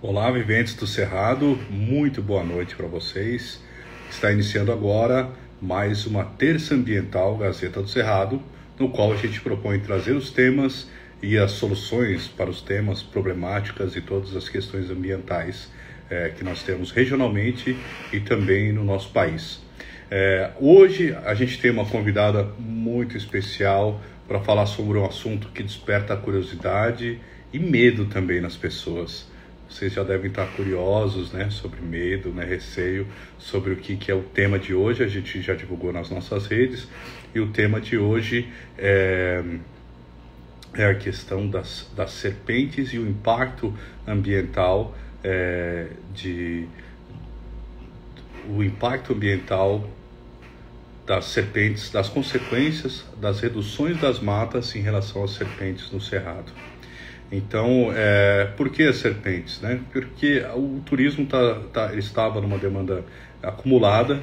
Olá, viventes do Cerrado, muito boa noite para vocês. Está iniciando agora mais uma terça ambiental Gazeta do Cerrado, no qual a gente propõe trazer os temas e as soluções para os temas, problemáticas e todas as questões ambientais é, que nós temos regionalmente e também no nosso país. É, hoje a gente tem uma convidada muito especial para falar sobre um assunto que desperta curiosidade e medo também nas pessoas. Vocês já devem estar curiosos, né, sobre medo, né, receio, sobre o que, que é o tema de hoje. A gente já divulgou nas nossas redes e o tema de hoje é, é a questão das, das serpentes e o impacto ambiental é, de o impacto ambiental das serpentes, das consequências das reduções das matas em relação às serpentes no cerrado. Então, é, por que as serpentes? Né? Porque o turismo tá, tá, estava numa demanda acumulada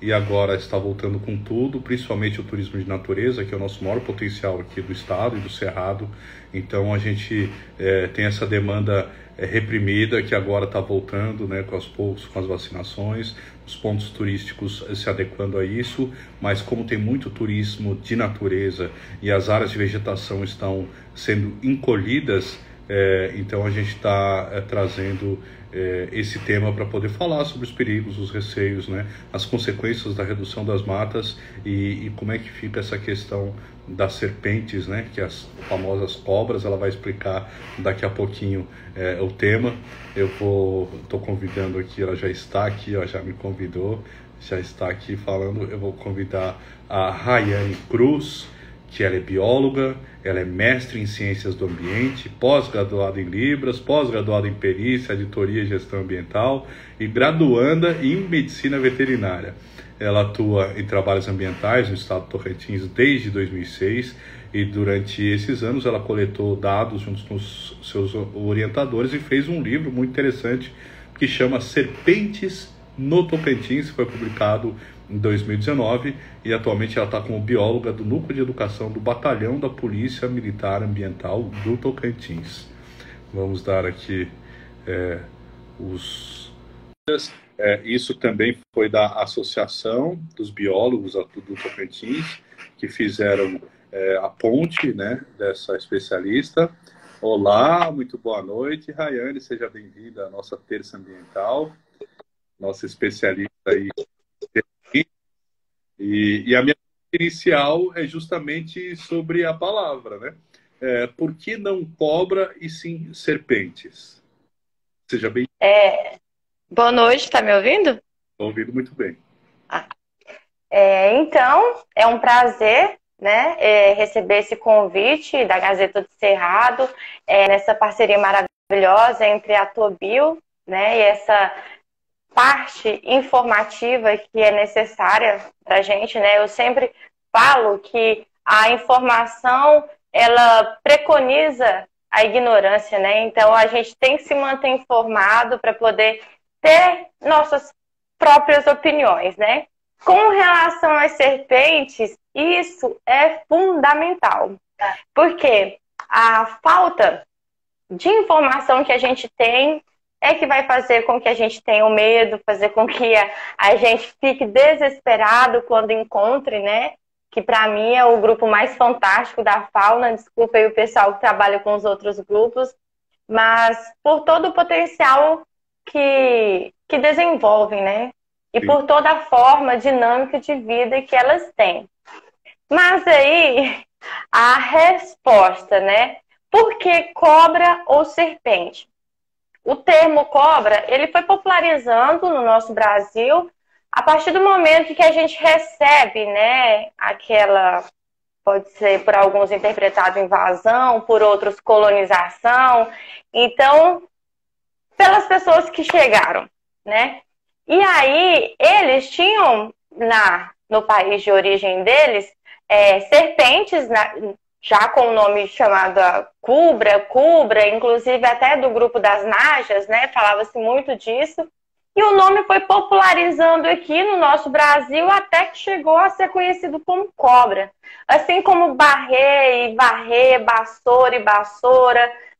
e agora está voltando com tudo, principalmente o turismo de natureza, que é o nosso maior potencial aqui do estado e do Cerrado. Então, a gente é, tem essa demanda é, reprimida que agora está voltando né, com, as, com as vacinações, os pontos turísticos se adequando a isso, mas como tem muito turismo de natureza e as áreas de vegetação estão sendo encolhidas, é, então a gente está é, trazendo é, esse tema para poder falar sobre os perigos, os receios, né, as consequências da redução das matas e, e como é que fica essa questão das serpentes, né, que as famosas cobras, ela vai explicar daqui a pouquinho é, o tema. Eu vou, estou convidando aqui, ela já está aqui, ó, já me convidou, já está aqui falando. Eu vou convidar a Rayane Cruz, que ela é bióloga, ela é mestre em ciências do ambiente, pós-graduada em Libras, pós-graduada em perícia, editoria e gestão ambiental e graduanda em medicina veterinária. Ela atua em trabalhos ambientais no estado de Tocantins desde 2006 e durante esses anos ela coletou dados junto com os seus orientadores e fez um livro muito interessante que chama Serpentes no Tocantins, foi publicado em 2019 e atualmente ela está como bióloga do Núcleo de Educação do Batalhão da Polícia Militar Ambiental do Tocantins. Vamos dar aqui é, os é, isso também foi da Associação dos Biólogos do Tocantins, que fizeram é, a ponte né, dessa especialista. Olá, muito boa noite, Rayane, seja bem-vinda à nossa terça ambiental, nossa especialista aí. E, e a minha inicial é justamente sobre a palavra, né? É, por que não cobra e sim serpentes? Seja bem. É, Boa noite, está me ouvindo? Estou ouvindo muito bem. Ah. É, então, é um prazer né, é, receber esse convite da Gazeta do Cerrado, é, nessa parceria maravilhosa entre a Tobio né, e essa parte informativa que é necessária para a gente. Né? Eu sempre falo que a informação ela preconiza a ignorância, né? Então a gente tem que se manter informado para poder ter nossas próprias opiniões, né? Com relação às serpentes, isso é fundamental. Porque a falta de informação que a gente tem é que vai fazer com que a gente tenha o medo, fazer com que a, a gente fique desesperado quando encontre, né? Que para mim é o grupo mais fantástico da fauna. Desculpa aí o pessoal que trabalha com os outros grupos, mas por todo o potencial que, que desenvolvem, né? E Sim. por toda a forma dinâmica de vida que elas têm. Mas aí, a resposta, né? Por que cobra ou serpente? O termo cobra, ele foi popularizando no nosso Brasil a partir do momento que a gente recebe, né, aquela pode ser por alguns interpretado invasão, por outros colonização. Então, pelas pessoas que chegaram, né? E aí eles tinham na no país de origem deles é, serpentes na, já com o nome chamado cubra, cubra, inclusive até do grupo das najas, né? Falava-se muito disso. E o nome foi popularizando aqui no nosso Brasil até que chegou a ser conhecido como cobra. Assim como barrê e varrer, vassoura e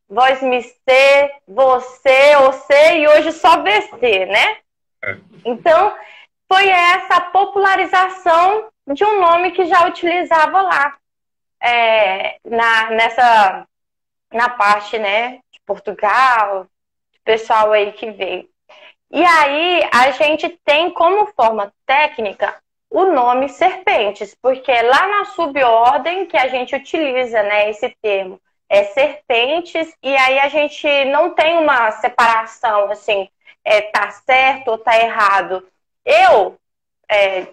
vassoura, voz-me ser, você, você e hoje só VC, né? É. Então, foi essa popularização de um nome que já utilizava lá, é, na, nessa, na parte, né, de Portugal, pessoal aí que veio. E aí, a gente tem como forma técnica o nome serpentes, porque lá na subordem que a gente utiliza, né, esse termo, é serpentes, e aí a gente não tem uma separação, assim, é, tá certo ou tá errado. Eu, é,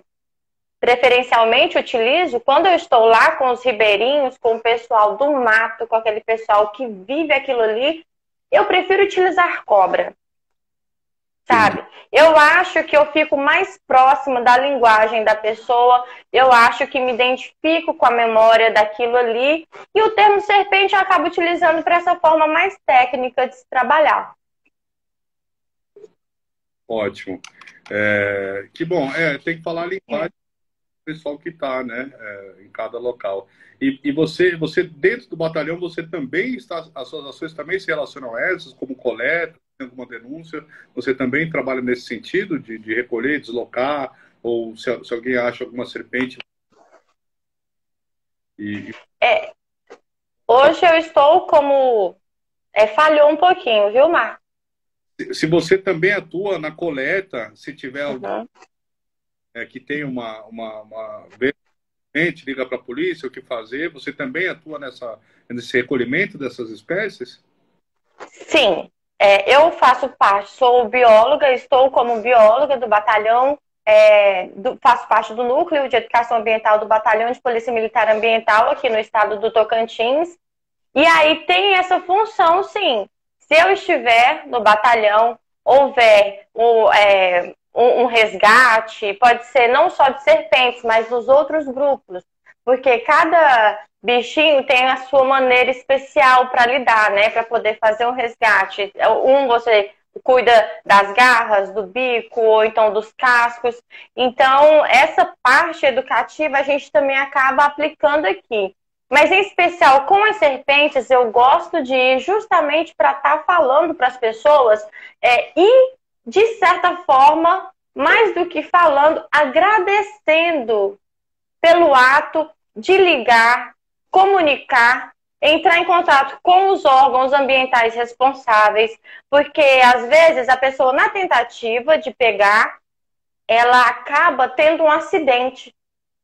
preferencialmente, utilizo quando eu estou lá com os ribeirinhos, com o pessoal do mato, com aquele pessoal que vive aquilo ali, eu prefiro utilizar cobra sabe? Eu acho que eu fico mais próxima da linguagem da pessoa, eu acho que me identifico com a memória daquilo ali, e o termo serpente eu acabo utilizando para essa forma mais técnica de se trabalhar. Ótimo. É, que bom, é, tem que falar a linguagem do pessoal que está né, é, em cada local. E, e, você, você, dentro do batalhão, você também está, as suas ações também se relacionam a essas, como coleta, alguma denúncia, você também trabalha nesse sentido de, de recolher, deslocar, ou se, se, alguém acha alguma serpente? E... É, hoje eu estou como. É, falhou um pouquinho, viu, Mar? Se, se você também atua na coleta, se tiver uhum. é, que tem uma, uma, uma liga para a polícia, o que fazer, você também atua nessa, nesse recolhimento dessas espécies? Sim, é, eu faço parte, sou bióloga, estou como bióloga do batalhão, é, do, faço parte do núcleo de educação ambiental do batalhão de polícia militar ambiental aqui no estado do Tocantins. E aí tem essa função, sim. Se eu estiver no batalhão, houver um, é, um, um resgate, pode ser não só de serpentes, mas dos outros grupos, porque cada bichinho tem a sua maneira especial para lidar, né? Para poder fazer um resgate. Um você cuida das garras, do bico, ou então dos cascos. Então, essa parte educativa a gente também acaba aplicando aqui. Mas, em especial com as serpentes, eu gosto de ir justamente para estar tá falando para as pessoas é, e, de certa forma, mais do que falando, agradecendo pelo ato de ligar, comunicar, entrar em contato com os órgãos ambientais responsáveis, porque às vezes a pessoa, na tentativa de pegar, ela acaba tendo um acidente,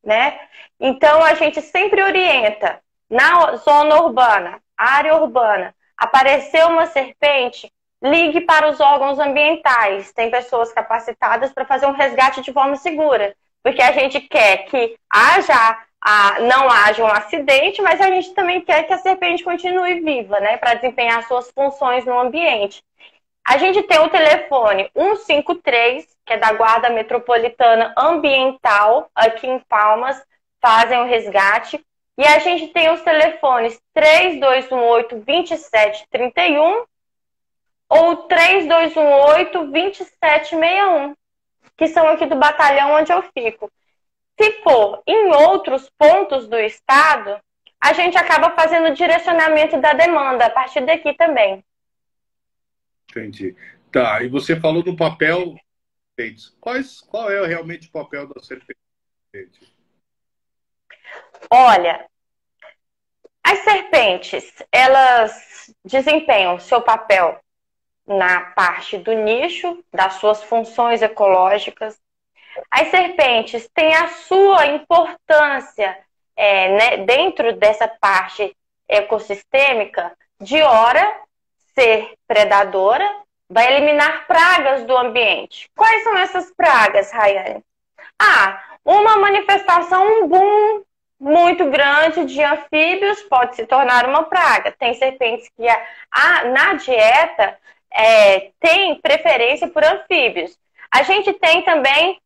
né? Então a gente sempre orienta na zona urbana, área urbana, apareceu uma serpente, ligue para os órgãos ambientais. Tem pessoas capacitadas para fazer um resgate de forma segura, porque a gente quer que haja a, não haja um acidente, mas a gente também quer que a serpente continue viva, né, para desempenhar suas funções no ambiente. A gente tem o telefone 153, que é da Guarda Metropolitana Ambiental, aqui em Palmas, fazem o resgate. E a gente tem os telefones 3218-2731 ou 3218-2761, que são aqui do batalhão onde eu fico. Se for em outros pontos do estado, a gente acaba fazendo o direcionamento da demanda a partir daqui também. Entendi. Tá, e você falou do papel. Quais, qual é realmente o papel da serpente? Olha, as serpentes, elas desempenham seu papel na parte do nicho, das suas funções ecológicas, as serpentes têm a sua importância é, né, dentro dessa parte ecossistêmica de hora ser predadora, vai eliminar pragas do ambiente. Quais são essas pragas, Rayane? Ah, uma manifestação, um boom muito grande de anfíbios pode se tornar uma praga. Tem serpentes que a, na dieta é, tem preferência por anfíbios. A gente tem também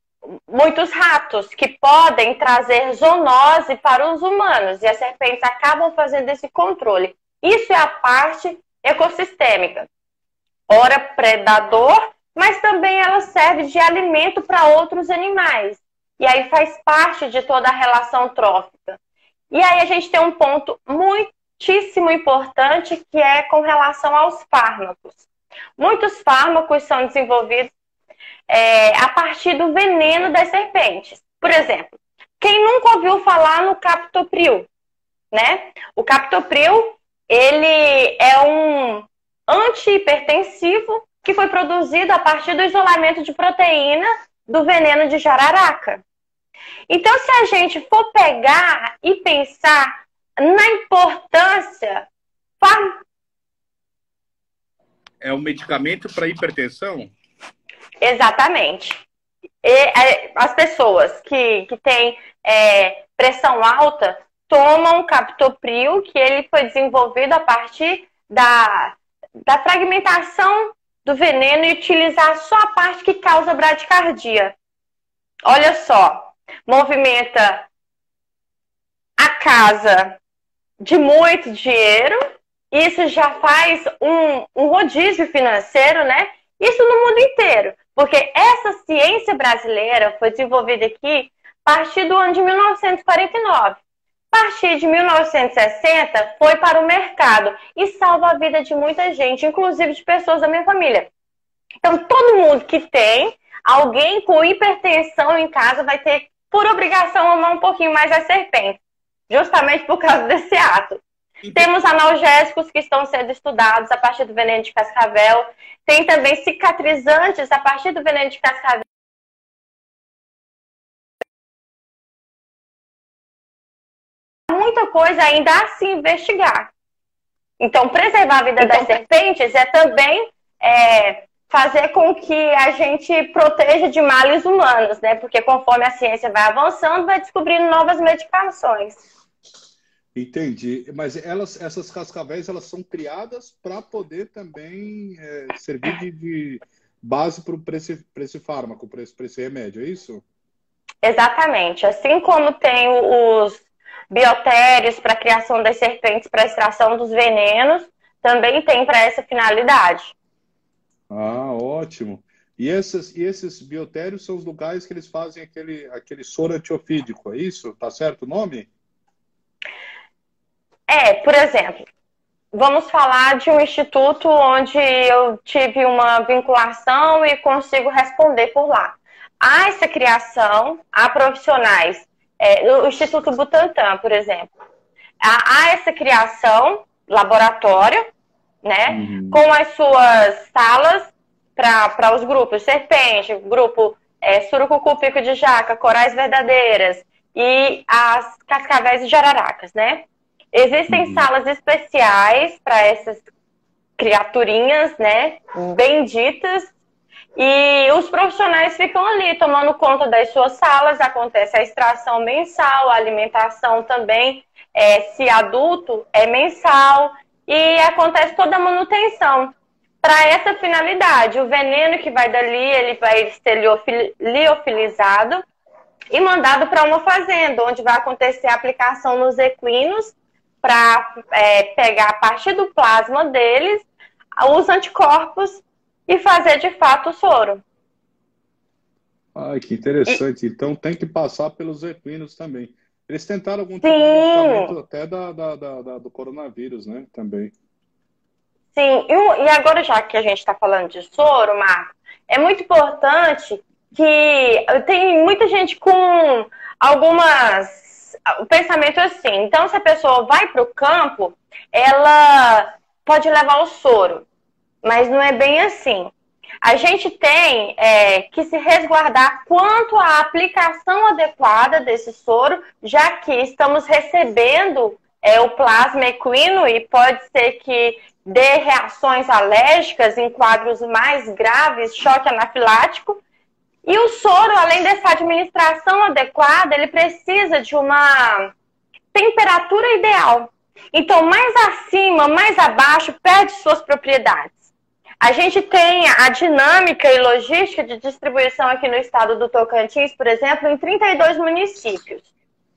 muitos ratos que podem trazer zoonose para os humanos e as serpentes acabam fazendo esse controle. Isso é a parte ecossistêmica. Ora, predador, mas também ela serve de alimento para outros animais. E aí faz parte de toda a relação trófica. E aí a gente tem um ponto muitíssimo importante que é com relação aos fármacos. Muitos fármacos são desenvolvidos é, a partir do veneno das serpentes. Por exemplo, quem nunca ouviu falar no captopril, né? O captopril, ele é um antihipertensivo que foi produzido a partir do isolamento de proteína do veneno de jararaca. Então, se a gente for pegar e pensar na importância. É um medicamento para hipertensão? Exatamente. E, é, as pessoas que, que têm é, pressão alta tomam captopril, que ele foi desenvolvido a partir da, da fragmentação do veneno e utilizar só a parte que causa bradicardia. Olha só, movimenta a casa de muito dinheiro, isso já faz um, um rodízio financeiro, né? Isso no mundo inteiro. Porque essa ciência brasileira foi desenvolvida aqui a partir do ano de 1949. A partir de 1960, foi para o mercado e salva a vida de muita gente, inclusive de pessoas da minha família. Então, todo mundo que tem alguém com hipertensão em casa vai ter, por obrigação, amar um pouquinho mais a serpente justamente por causa desse ato. Temos analgésicos que estão sendo estudados a partir do veneno de cascavel. Tem também cicatrizantes a partir do veneno de cascavel. Muita coisa ainda a se investigar. Então, preservar a vida então, das serpentes é também é, fazer com que a gente proteja de males humanos, né? Porque conforme a ciência vai avançando, vai descobrindo novas medicações. Entendi. Mas elas, essas cascavéis, elas são criadas para poder também é, servir de, de base para esse, esse fármaco, para esse, esse remédio, é isso? Exatamente. Assim como tem os biotérios para a criação das serpentes, para extração dos venenos, também tem para essa finalidade. Ah, ótimo. E esses, e esses biotérios são os lugares que eles fazem aquele, aquele soro antiofídico, é isso? Tá certo o nome? É, por exemplo, vamos falar de um instituto onde eu tive uma vinculação e consigo responder por lá. Há essa criação, há profissionais, é, o Instituto Butantan, por exemplo, há, há essa criação, laboratório, né, uhum. com as suas salas para os grupos Serpente, grupo é, Surucucu, Pico de Jaca, Corais Verdadeiras e as Cascavéis e Jararacas, né? Existem uhum. salas especiais para essas criaturinhas, né? Benditas. E os profissionais ficam ali tomando conta das suas salas. Acontece a extração mensal, a alimentação também, é, se adulto, é mensal. E acontece toda a manutenção. Para essa finalidade, o veneno que vai dali, ele vai ser liofilizado e mandado para uma fazenda, onde vai acontecer a aplicação nos equinos para é, pegar a partir do plasma deles os anticorpos e fazer de fato o soro. Ai, que interessante. E... Então tem que passar pelos equinos também. Eles tentaram algum tipo Sim. de tratamento até da, da, da, da, do coronavírus, né? Também. Sim, e agora já que a gente está falando de soro, Marco, é muito importante que tem muita gente com algumas o pensamento é assim. Então, se a pessoa vai para o campo, ela pode levar o soro, mas não é bem assim. A gente tem é, que se resguardar quanto à aplicação adequada desse soro, já que estamos recebendo é, o plasma equino e pode ser que dê reações alérgicas em quadros mais graves, choque anafilático, e o soro, além dessa administração adequada, ele precisa de uma temperatura ideal. Então, mais acima, mais abaixo, perde suas propriedades. A gente tem a dinâmica e logística de distribuição aqui no estado do Tocantins, por exemplo, em 32 municípios.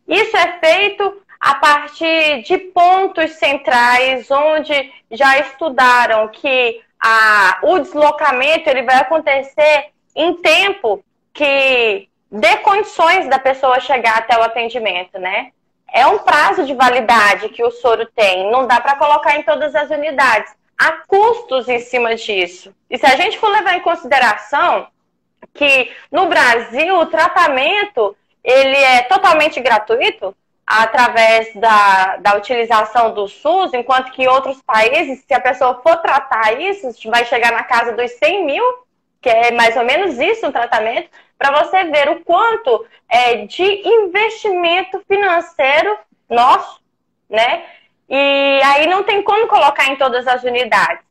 Isso é feito a partir de pontos centrais, onde já estudaram que a, o deslocamento ele vai acontecer em tempo que dê condições da pessoa chegar até o atendimento, né? é um prazo de validade que o soro tem. Não dá para colocar em todas as unidades. Há custos em cima disso. E se a gente for levar em consideração que no Brasil o tratamento ele é totalmente gratuito através da, da utilização do SUS, enquanto que em outros países, se a pessoa for tratar isso, vai chegar na casa dos 100 mil, que é mais ou menos isso o tratamento, para você ver o quanto é, de investimento financeiro nosso, né? E aí não tem como colocar em todas as unidades.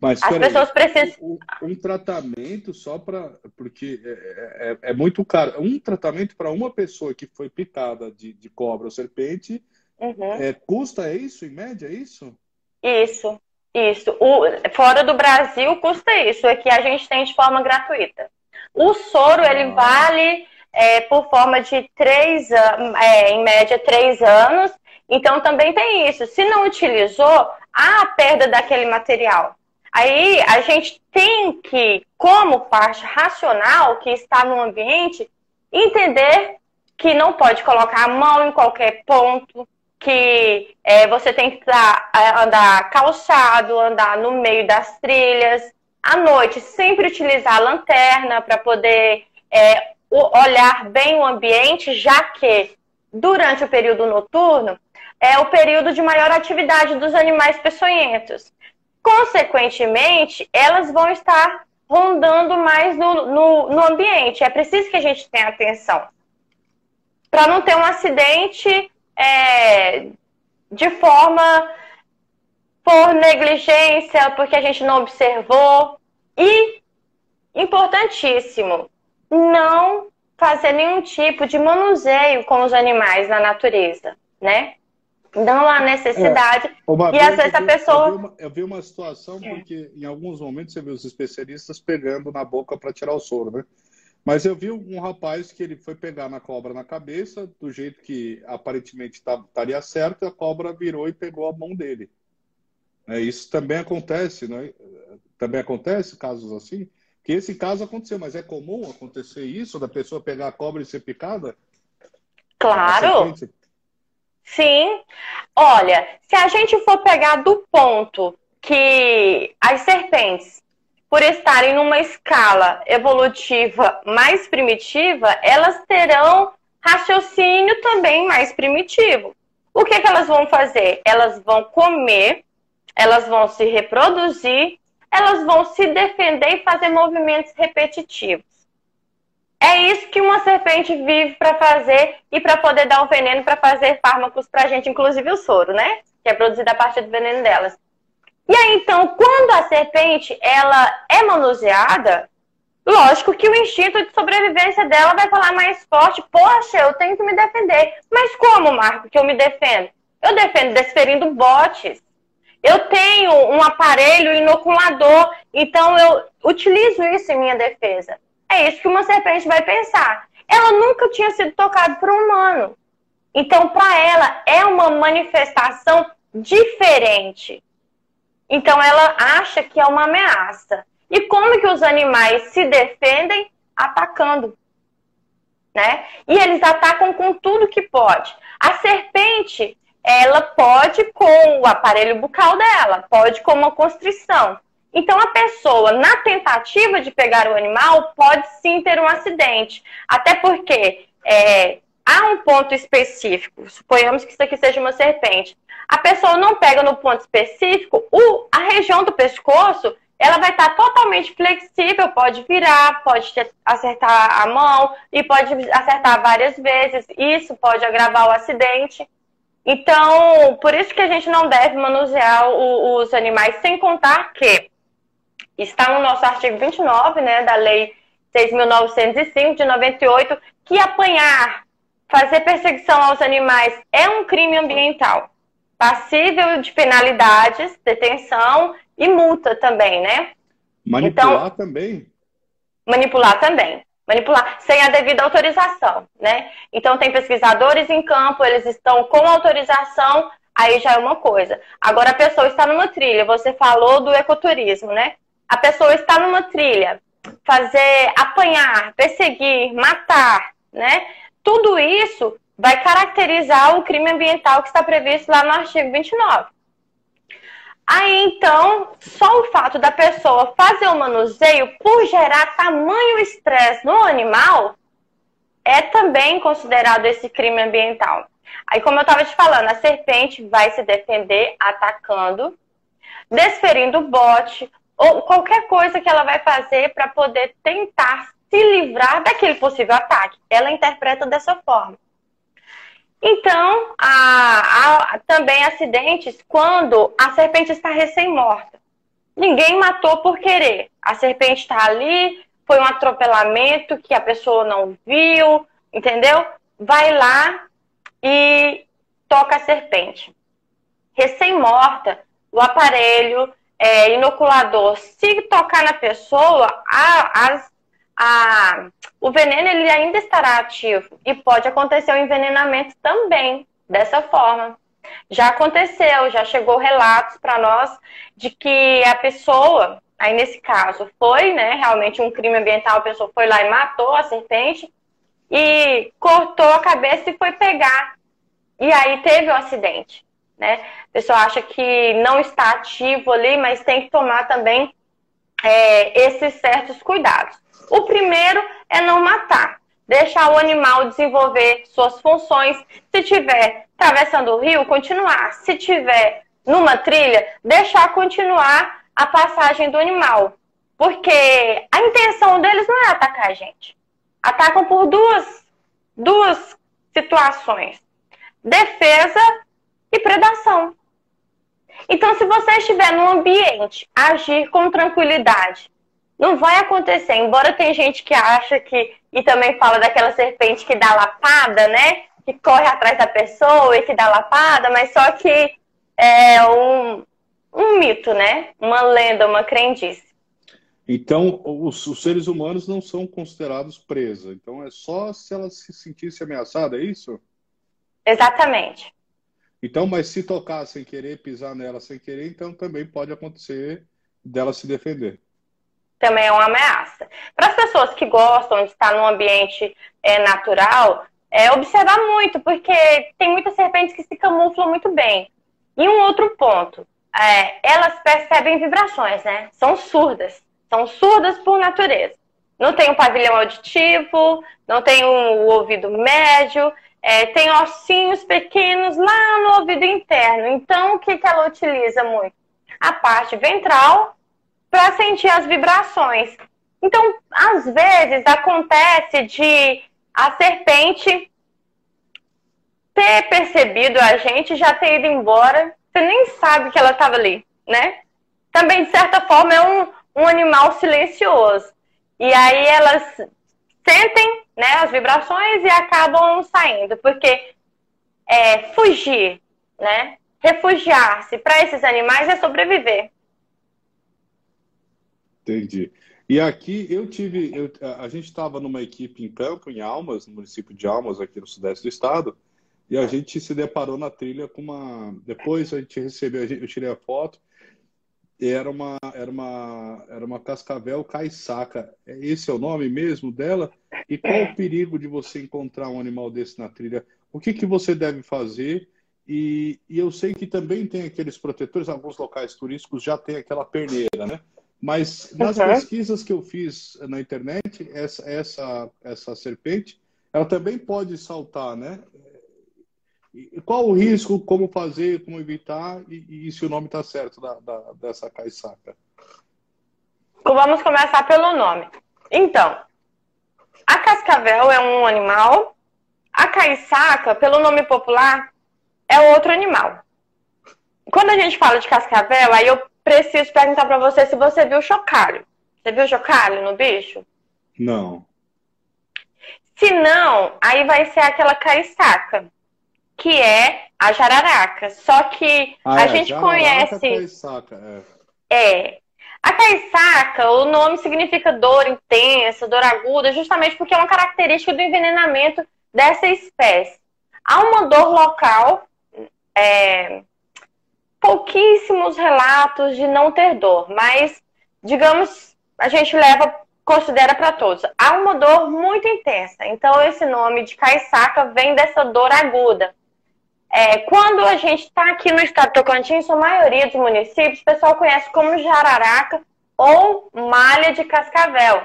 Mas as pessoas aí, precisam. Um, um, tratamento só para. Porque é, é, é, é, muito caro. Um tratamento para uma pessoa que foi picada de, de cobra ou serpente uhum. é, custa isso, em média, é isso? Isso, isso. O, fora do Brasil custa isso. Aqui a gente tem de forma gratuita. O soro, ah. ele vale é, por forma de três é, em média, três anos. Então também tem isso. Se não utilizou, há a perda daquele material. Aí a gente tem que, como parte racional que está no ambiente, entender que não pode colocar a mão em qualquer ponto, que é, você tem que tá, andar calçado, andar no meio das trilhas. À noite, sempre utilizar a lanterna para poder é, olhar bem o ambiente, já que durante o período noturno é o período de maior atividade dos animais peçonhentos. Consequentemente, elas vão estar rondando mais no, no, no ambiente. É preciso que a gente tenha atenção. Para não ter um acidente é, de forma por negligência, porque a gente não observou. E, importantíssimo, não fazer nenhum tipo de manuseio com os animais na natureza, né? não há necessidade. É, e às vezes a pessoa. Eu vi, uma, eu vi uma situação é. porque em alguns momentos você vê os especialistas pegando na boca para tirar o soro, né? Mas eu vi um rapaz que ele foi pegar na cobra na cabeça, do jeito que aparentemente tá, estaria certo, a cobra virou e pegou a mão dele. É, isso também acontece, né? Também acontece casos assim. Que esse caso aconteceu, mas é comum acontecer isso, da pessoa pegar a cobra e ser picada? Claro. Sim. Olha, se a gente for pegar do ponto que as serpentes, por estarem numa escala evolutiva mais primitiva, elas terão raciocínio também mais primitivo. O que, que elas vão fazer? Elas vão comer, elas vão se reproduzir, elas vão se defender e fazer movimentos repetitivos. É isso que uma serpente vive para fazer e para poder dar o veneno para fazer fármacos para a gente, inclusive o soro, né? Que é produzido a partir do veneno delas. E aí, então, quando a serpente ela é manuseada, lógico que o instinto de sobrevivência dela vai falar mais forte. Poxa, eu tenho que me defender. Mas como, Marco, que eu me defendo? Eu defendo desferindo botes. Eu tenho um aparelho inoculador, então eu utilizo isso em minha defesa. É isso que uma serpente vai pensar. Ela nunca tinha sido tocada por um humano. Então, para ela, é uma manifestação diferente. Então, ela acha que é uma ameaça. E como que os animais se defendem? Atacando. Né? E eles atacam com tudo que pode. A serpente, ela pode com o aparelho bucal dela, pode com uma constrição. Então, a pessoa, na tentativa de pegar o animal, pode sim ter um acidente. Até porque é, há um ponto específico. Suponhamos que isso aqui seja uma serpente. A pessoa não pega no ponto específico, o, a região do pescoço ela vai estar totalmente flexível, pode virar, pode acertar a mão e pode acertar várias vezes. Isso pode agravar o acidente. Então, por isso que a gente não deve manusear o, os animais, sem contar que está no nosso artigo 29, né, da Lei 6.905 de 98, que apanhar, fazer perseguição aos animais é um crime ambiental, passível de penalidades, detenção e multa também, né? Manipular então, também? Manipular também. Manipular sem a devida autorização, né? Então tem pesquisadores em campo, eles estão com autorização, aí já é uma coisa. Agora a pessoa está numa trilha, você falou do ecoturismo, né? a pessoa está numa trilha, fazer apanhar, perseguir, matar, né? Tudo isso vai caracterizar o crime ambiental que está previsto lá no artigo 29. Aí então, só o fato da pessoa fazer o manuseio por gerar tamanho estresse no animal é também considerado esse crime ambiental. Aí, como eu estava te falando, a serpente vai se defender atacando, desferindo o bote, ou qualquer coisa que ela vai fazer para poder tentar se livrar daquele possível ataque. Ela interpreta dessa forma. Então, há, há também acidentes quando a serpente está recém-morta. Ninguém matou por querer. A serpente está ali, foi um atropelamento que a pessoa não viu, entendeu? Vai lá e toca a serpente. Recém-morta, o aparelho é, inoculador, se tocar na pessoa, a, as, a, o veneno ele ainda estará ativo e pode acontecer o envenenamento também dessa forma. Já aconteceu, já chegou relatos para nós de que a pessoa, aí nesse caso foi, né, realmente um crime ambiental, a pessoa foi lá e matou a serpente e cortou a cabeça e foi pegar. E aí teve um acidente, né? A pessoa acha que não está ativo ali, mas tem que tomar também é, esses certos cuidados. O primeiro é não matar, deixar o animal desenvolver suas funções. Se tiver atravessando o rio, continuar. Se tiver numa trilha, deixar continuar a passagem do animal. Porque a intenção deles não é atacar a gente. Atacam por duas, duas situações: defesa e predação. Então, se você estiver num ambiente, agir com tranquilidade, não vai acontecer. Embora tem gente que acha que. E também fala daquela serpente que dá lapada, né? Que corre atrás da pessoa e que dá lapada, mas só que é um, um mito, né? Uma lenda, uma crendice. Então, os, os, seres humanos não são considerados presa. Então, é só se ela se sentisse ameaçada, é isso? Exatamente. Então, mas se tocar sem querer, pisar nela sem querer, então também pode acontecer dela se defender também é uma ameaça. Para as pessoas que gostam de estar num ambiente é, natural, é observar muito, porque tem muitas serpentes que se camuflam muito bem. E um outro ponto, é, elas percebem vibrações, né? São surdas. São surdas por natureza. Não tem um pavilhão auditivo, não tem um, o ouvido médio, é, tem ossinhos pequenos lá no ouvido interno. Então, o que, que ela utiliza muito? A parte ventral para sentir as vibrações. Então, às vezes acontece de a serpente ter percebido a gente, já ter ido embora, você nem sabe que ela estava ali, né? Também, de certa forma, é um, um animal silencioso. E aí elas sentem né, as vibrações e acabam saindo, porque é, fugir, né, refugiar-se para esses animais é sobreviver. Entendi. E aqui eu tive, eu, a gente estava numa equipe em campo, em Almas, no município de Almas, aqui no sudeste do estado, e a gente se deparou na trilha com uma. Depois a gente recebeu, eu tirei a foto, era uma, era uma, era uma cascavel caiçaca. Esse é o nome mesmo dela? E qual o perigo de você encontrar um animal desse na trilha? O que, que você deve fazer? E, e eu sei que também tem aqueles protetores, alguns locais turísticos já tem aquela perneira, né? Mas nas uhum. pesquisas que eu fiz na internet, essa, essa, essa serpente, ela também pode saltar, né? E qual o risco, como fazer, como evitar e, e se o nome está certo da, da, dessa caiçaca? Vamos começar pelo nome. Então, a cascavel é um animal, a caiçaca, pelo nome popular, é outro animal. Quando a gente fala de cascavel, aí eu preciso perguntar para você se você viu chocalho. Você viu chocalho no bicho? Não. Se não, aí vai ser aquela caiçaca, que é a jararaca. Só que ah, a é, gente conhece. Caiçaca, é. é. A caiçaca, o nome significa dor intensa, dor aguda, justamente porque é uma característica do envenenamento dessa espécie. Há uma dor local é, pouquíssimos relatos de não ter dor, mas, digamos, a gente leva considera para todos. Há uma dor muito intensa. Então, esse nome de caiçaca vem dessa dor aguda. É, quando a gente está aqui no estado de Tocantins, a maioria dos municípios, o pessoal conhece como jararaca ou malha de cascavel.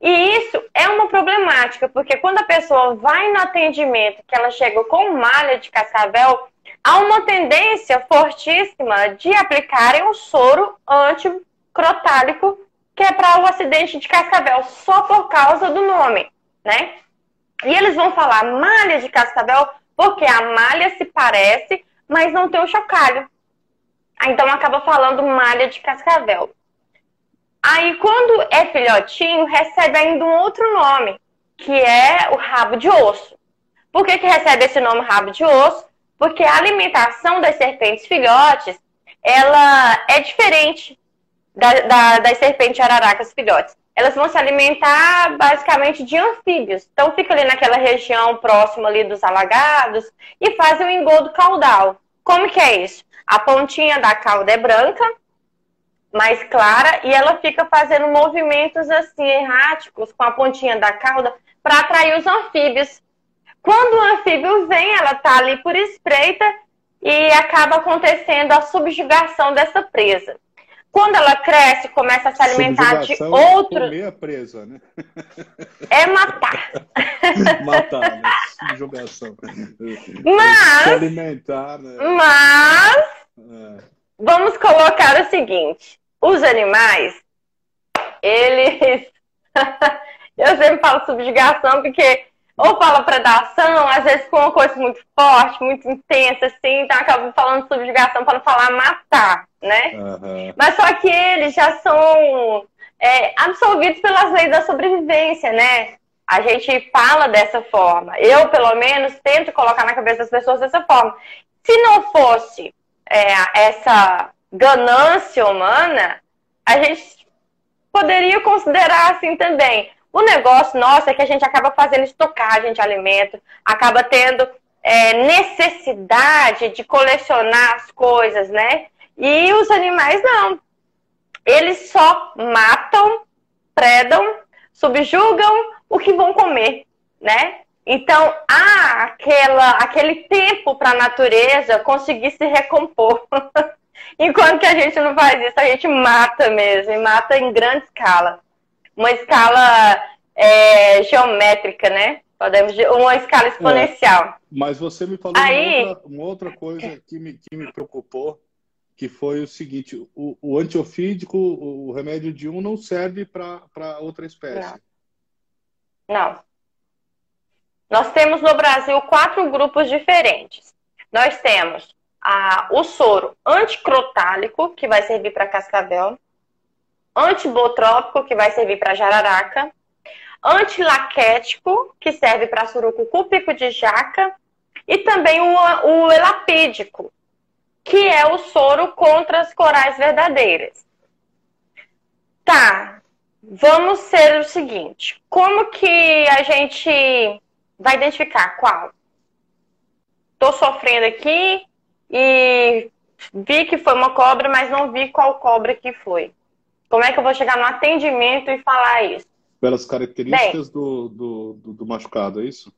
E isso é uma problemática, porque quando a pessoa vai no atendimento, que ela chega com malha de cascavel, há uma tendência fortíssima de aplicarem um soro anticrotálico, que é para o acidente de cascavel, só por causa do nome, né? E eles vão falar malha de cascavel porque a malha se parece, mas não tem o chocalho. Então acaba falando malha de cascavel. Aí, quando é filhotinho, recebe ainda um outro nome, que é o rabo de osso. Por que, que recebe esse nome rabo de osso? Porque a alimentação das serpentes filhotes, ela é diferente da, da, das serpentes araracas filhotes. Elas vão se alimentar basicamente de anfíbios. Então fica ali naquela região próxima ali dos alagados e fazem o engodo caudal. Como que é isso? A pontinha da cauda é branca, mais clara e ela fica fazendo movimentos assim erráticos com a pontinha da cauda para atrair os anfíbios. Quando o anfíbio vem, ela tá ali por espreita e acaba acontecendo a subjugação dessa presa. Quando ela cresce, começa a se alimentar de outros. É presa, né? É matar. matar, né? Subjugação. Mas. Se alimentar, né? Mas. É. Vamos colocar o seguinte: os animais, eles. eu sempre falo subjugação porque ou fala predação, às vezes com uma coisa muito forte, muito intensa, assim, então acaba falando subjugação para não falar matar, né? Uhum. Mas só que eles já são é, absolvidos pelas leis da sobrevivência, né? A gente fala dessa forma. Eu, pelo menos, tento colocar na cabeça das pessoas dessa forma. Se não fosse é, essa ganância humana, a gente poderia considerar assim também. O negócio nosso é que a gente acaba fazendo estocagem de alimento, acaba tendo é, necessidade de colecionar as coisas, né? E os animais não. Eles só matam, predam, subjugam o que vão comer, né? Então há aquela, aquele tempo para a natureza conseguir se recompor. Enquanto que a gente não faz isso, a gente mata mesmo, e mata em grande escala. Uma escala é, geométrica, né? Podemos uma escala exponencial. É, mas você me falou Aí... uma, outra, uma outra coisa que me, que me preocupou, que foi o seguinte: o, o antiofídico, o remédio de um não serve para outra espécie. Não. não. Nós temos no Brasil quatro grupos diferentes. Nós temos a, o soro anticrotálico, que vai servir para cascavel, antibotrópico, que vai servir para jararaca, antilaquético, que serve para surucucu, pico de jaca, e também o, o elapídico, que é o soro contra as corais verdadeiras. Tá, vamos ser o seguinte: como que a gente vai identificar qual? Tô sofrendo aqui, e vi que foi uma cobra, mas não vi qual cobra que foi. Como é que eu vou chegar no atendimento e falar isso? Pelas características Bem, do, do, do, do, machucado, é isso?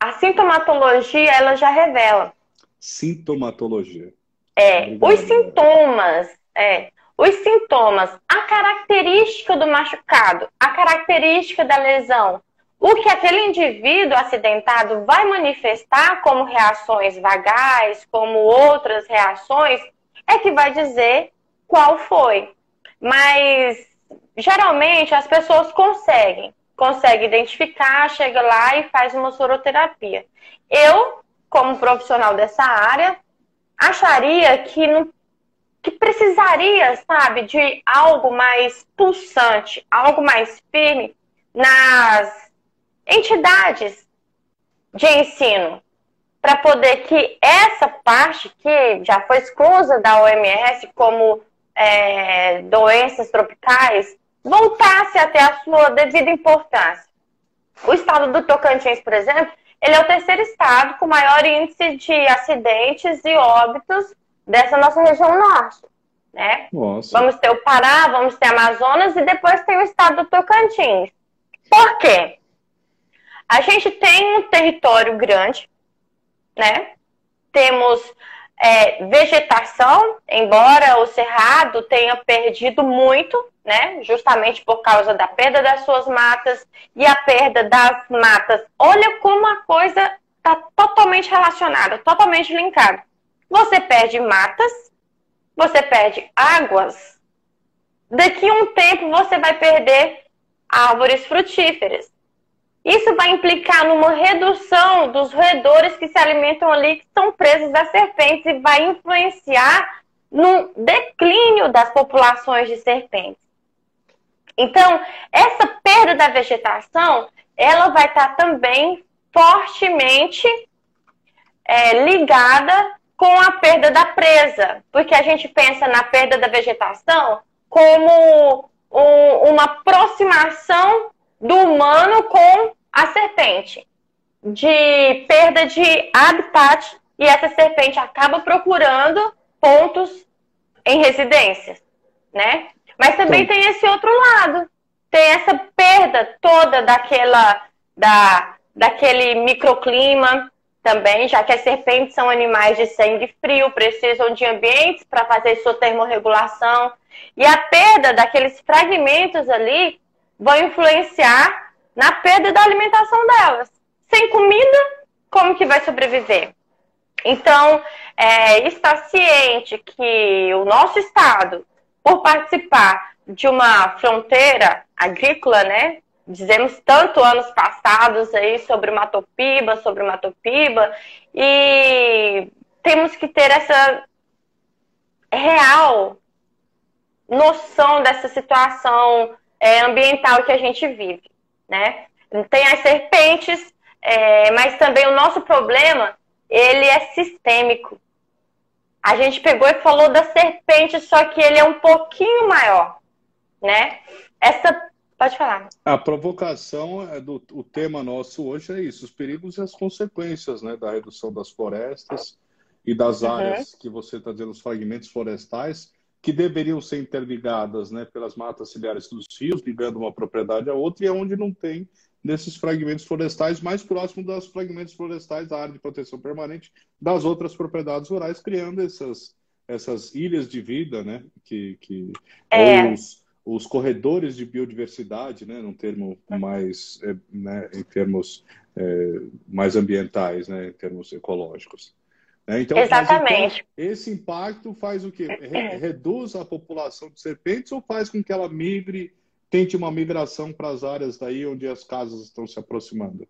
A sintomatologia, ela já revela. Sintomatologia. É, Obrigado, os sintomas, é, os sintomas, a característica do machucado, a característica da lesão, o que aquele indivíduo acidentado vai manifestar como reações vagais, como outras reações, é que vai dizer qual foi. Mas geralmente as pessoas conseguem, conseguem identificar, chega lá e faz uma soroterapia. Eu, como profissional dessa área, acharia que não que precisaria, sabe, de algo mais pulsante, algo mais firme nas entidades de ensino para poder que essa parte que já foi exclusa da OMS como é, doenças tropicais voltasse a ter a sua devida importância. O estado do Tocantins, por exemplo, ele é o terceiro estado com maior índice de acidentes e óbitos dessa nossa região norte. Né? Nossa. Vamos ter o Pará, vamos ter Amazonas e depois tem o estado do Tocantins. Por quê? A gente tem um território grande, né? Temos é, vegetação, embora o cerrado tenha perdido muito, né? Justamente por causa da perda das suas matas e a perda das matas. Olha como a coisa está totalmente relacionada, totalmente linkada. Você perde matas, você perde águas. Daqui a um tempo você vai perder árvores frutíferas. Isso vai implicar numa redução dos roedores que se alimentam ali, que estão presos das serpentes, e vai influenciar no declínio das populações de serpentes. Então, essa perda da vegetação, ela vai estar também fortemente é, ligada com a perda da presa, porque a gente pensa na perda da vegetação como um, uma aproximação do humano com a serpente, de perda de habitat, e essa serpente acaba procurando pontos em residências, né? Mas também Sim. tem esse outro lado, tem essa perda toda daquela da, daquele microclima também, já que as serpentes são animais de sangue frio, precisam de ambientes para fazer sua termorregulação. E a perda daqueles fragmentos ali vai influenciar na perda da alimentação delas. Sem comida, como que vai sobreviver? Então, é, está ciente que o nosso estado, por participar de uma fronteira agrícola, né, dizemos tanto anos passados aí sobre o Matopiba, sobre o Matopiba, e temos que ter essa real noção dessa situação é, ambiental que a gente vive, né? Tem as serpentes, é, mas também o nosso problema, ele é sistêmico. A gente pegou e falou da serpente, só que ele é um pouquinho maior, né? Essa Pode falar. A provocação é do o tema nosso hoje é isso, os perigos e as consequências, né, da redução das florestas e das uhum. áreas que você está dizendo, os fragmentos florestais, que deveriam ser interligadas, né, pelas matas ciliares dos rios, ligando uma propriedade a outra, e é onde não tem nesses fragmentos florestais mais próximo dos fragmentos florestais da área de proteção permanente das outras propriedades rurais, criando essas essas ilhas de vida, né, que, que é. os, os corredores de biodiversidade, né, num termo mais, é, né, em termos é, mais ambientais, né, em termos ecológicos. É, então, Exatamente. Então, esse impacto faz o quê? Reduz a população de serpentes ou faz com que ela migre, tente uma migração para as áreas daí onde as casas estão se aproximando?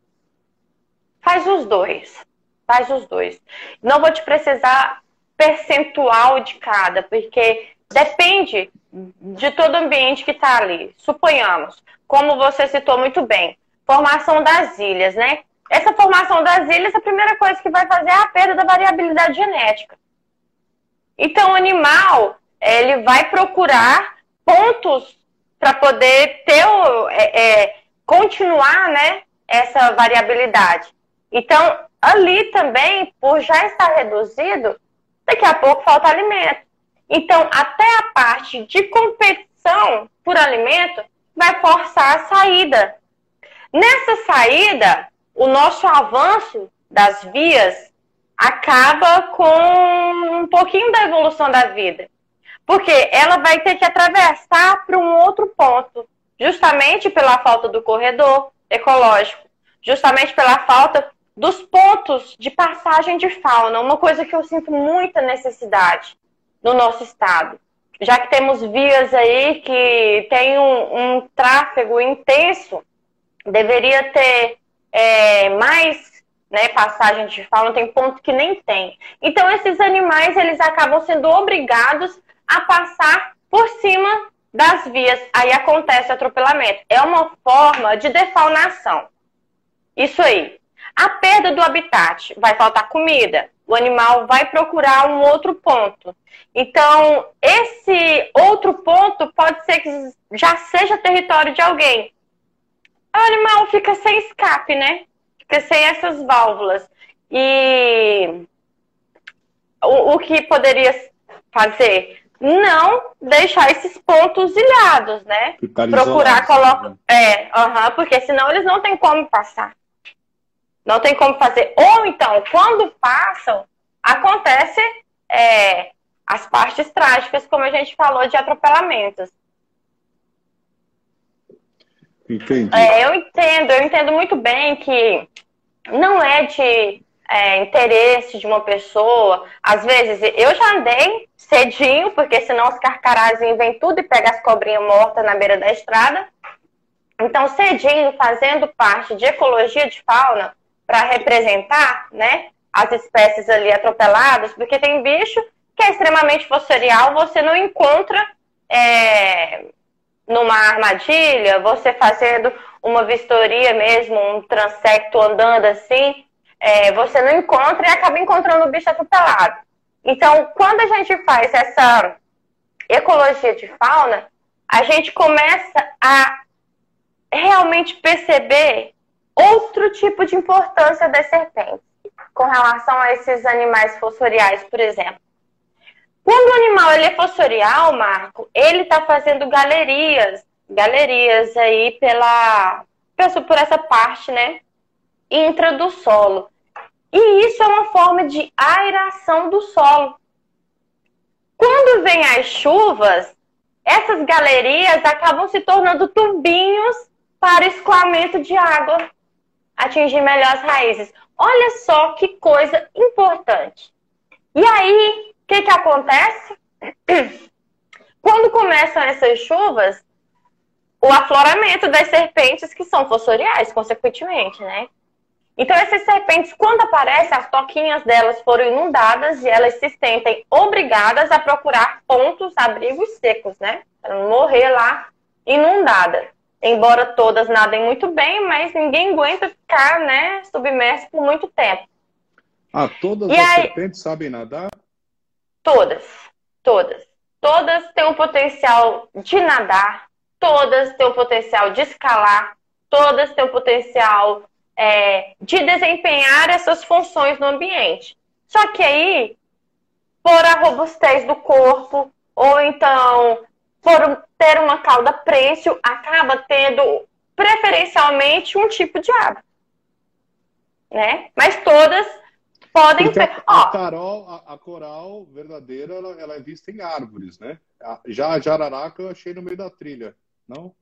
Faz os dois. Faz os dois. Não vou te precisar percentual de cada, porque depende de todo o ambiente que está ali. Suponhamos, como você citou muito bem, formação das ilhas, né? Essa formação das ilhas, a primeira coisa que vai fazer é a perda da variabilidade genética. Então, o animal, ele vai procurar pontos para poder ter é, é, continuar, né, essa variabilidade. Então, ali também, por já estar reduzido, daqui a pouco falta alimento. Então, até a parte de competição por alimento vai forçar a saída. Nessa saída, o nosso avanço das vias acaba com um pouquinho da evolução da vida. Porque ela vai ter que atravessar para um outro ponto, justamente pela falta do corredor ecológico, justamente pela falta dos pontos de passagem de fauna, uma coisa que eu sinto muita necessidade no nosso estado. Já que temos vias aí que tem um, um tráfego intenso, deveria ter é, mais né, passagem de fauna, tem pontos que nem tem. Então, esses animais, eles acabam sendo obrigados a passar por cima das vias. Aí acontece atropelamento. É uma forma de defaunação. Isso aí. A perda do habitat, vai faltar comida, o animal vai procurar um outro ponto. Então, esse outro ponto pode ser que já seja território de alguém. O animal fica sem escape, né? Fica sem essas válvulas. E o, o que poderia fazer? não deixar esses pontos ilhados, né? Ficar Procurar colocar. Né? É, uhum, porque senão eles não têm como passar. Não tem como fazer. Ou então, quando passam, acontece é, as partes trágicas, como a gente falou, de atropelamentos. Entendi. É, eu entendo, eu entendo muito bem que não é de é, interesse de uma pessoa. Às vezes, eu já andei cedinho, porque senão os carcarazinhos vêm tudo e pegam as cobrinhas mortas na beira da estrada. Então, cedinho, fazendo parte de ecologia de fauna, para representar né, as espécies ali atropeladas, porque tem bicho que é extremamente fossorial, você não encontra é, numa armadilha, você fazendo uma vistoria mesmo, um transecto andando assim, é, você não encontra e acaba encontrando o bicho atropelado. Então, quando a gente faz essa ecologia de fauna, a gente começa a realmente perceber outro tipo de importância das serpentes com relação a esses animais fossoriais, por exemplo. Quando o animal ele é fossorial, Marco, ele está fazendo galerias, galerias aí pela, por essa parte, né, intra do solo. E isso é uma forma de aeração do solo. Quando vem as chuvas, essas galerias acabam se tornando tubinhos para escoamento de água, atingir melhor as raízes. Olha só que coisa importante. E aí, que, que acontece? Quando começam essas chuvas, o afloramento das serpentes que são fossoriais, consequentemente, né? Então, essas serpentes, quando aparecem, as toquinhas delas foram inundadas e elas se sentem obrigadas a procurar pontos, abrigos secos, né? Para não morrer lá inundada. Embora todas nadem muito bem, mas ninguém aguenta ficar, né, submerso por muito tempo. Ah, todas e as aí... serpentes sabem nadar? Todas, todas. Todas têm o potencial de nadar, todas têm o potencial de escalar, todas têm o potencial é, de desempenhar essas funções no ambiente. Só que aí, por a robustez do corpo, ou então por ter uma cauda prênsil, acaba tendo preferencialmente um tipo de ave. Né? Mas todas podem ter. A, Carol, a, a, coral verdadeira, ela, ela, é vista em árvores, né? Já a jararaca eu achei no meio da trilha, não?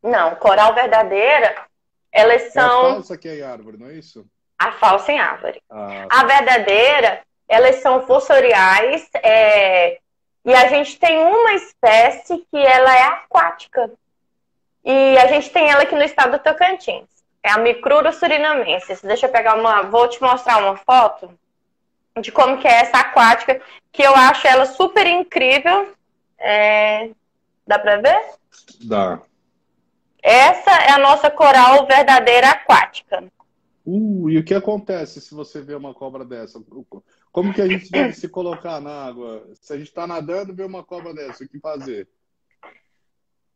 Não, coral verdadeira, elas são. É a falsa que é em árvore, não é isso? A falsa em árvore. Ah, a verdadeira, elas são fossoriais, é... e a gente tem uma espécie que ela é aquática. E a gente tem ela aqui no estado do Tocantins. É a Micruro surinamensis. Deixa eu pegar uma. Vou te mostrar uma foto de como que é essa aquática, que eu acho ela super incrível. É... Dá pra ver? Dá. Essa é a nossa coral verdadeira aquática. Uh, e o que acontece se você vê uma cobra dessa? Como que a gente deve se colocar na água? Se a gente está nadando e vê uma cobra dessa, o que fazer?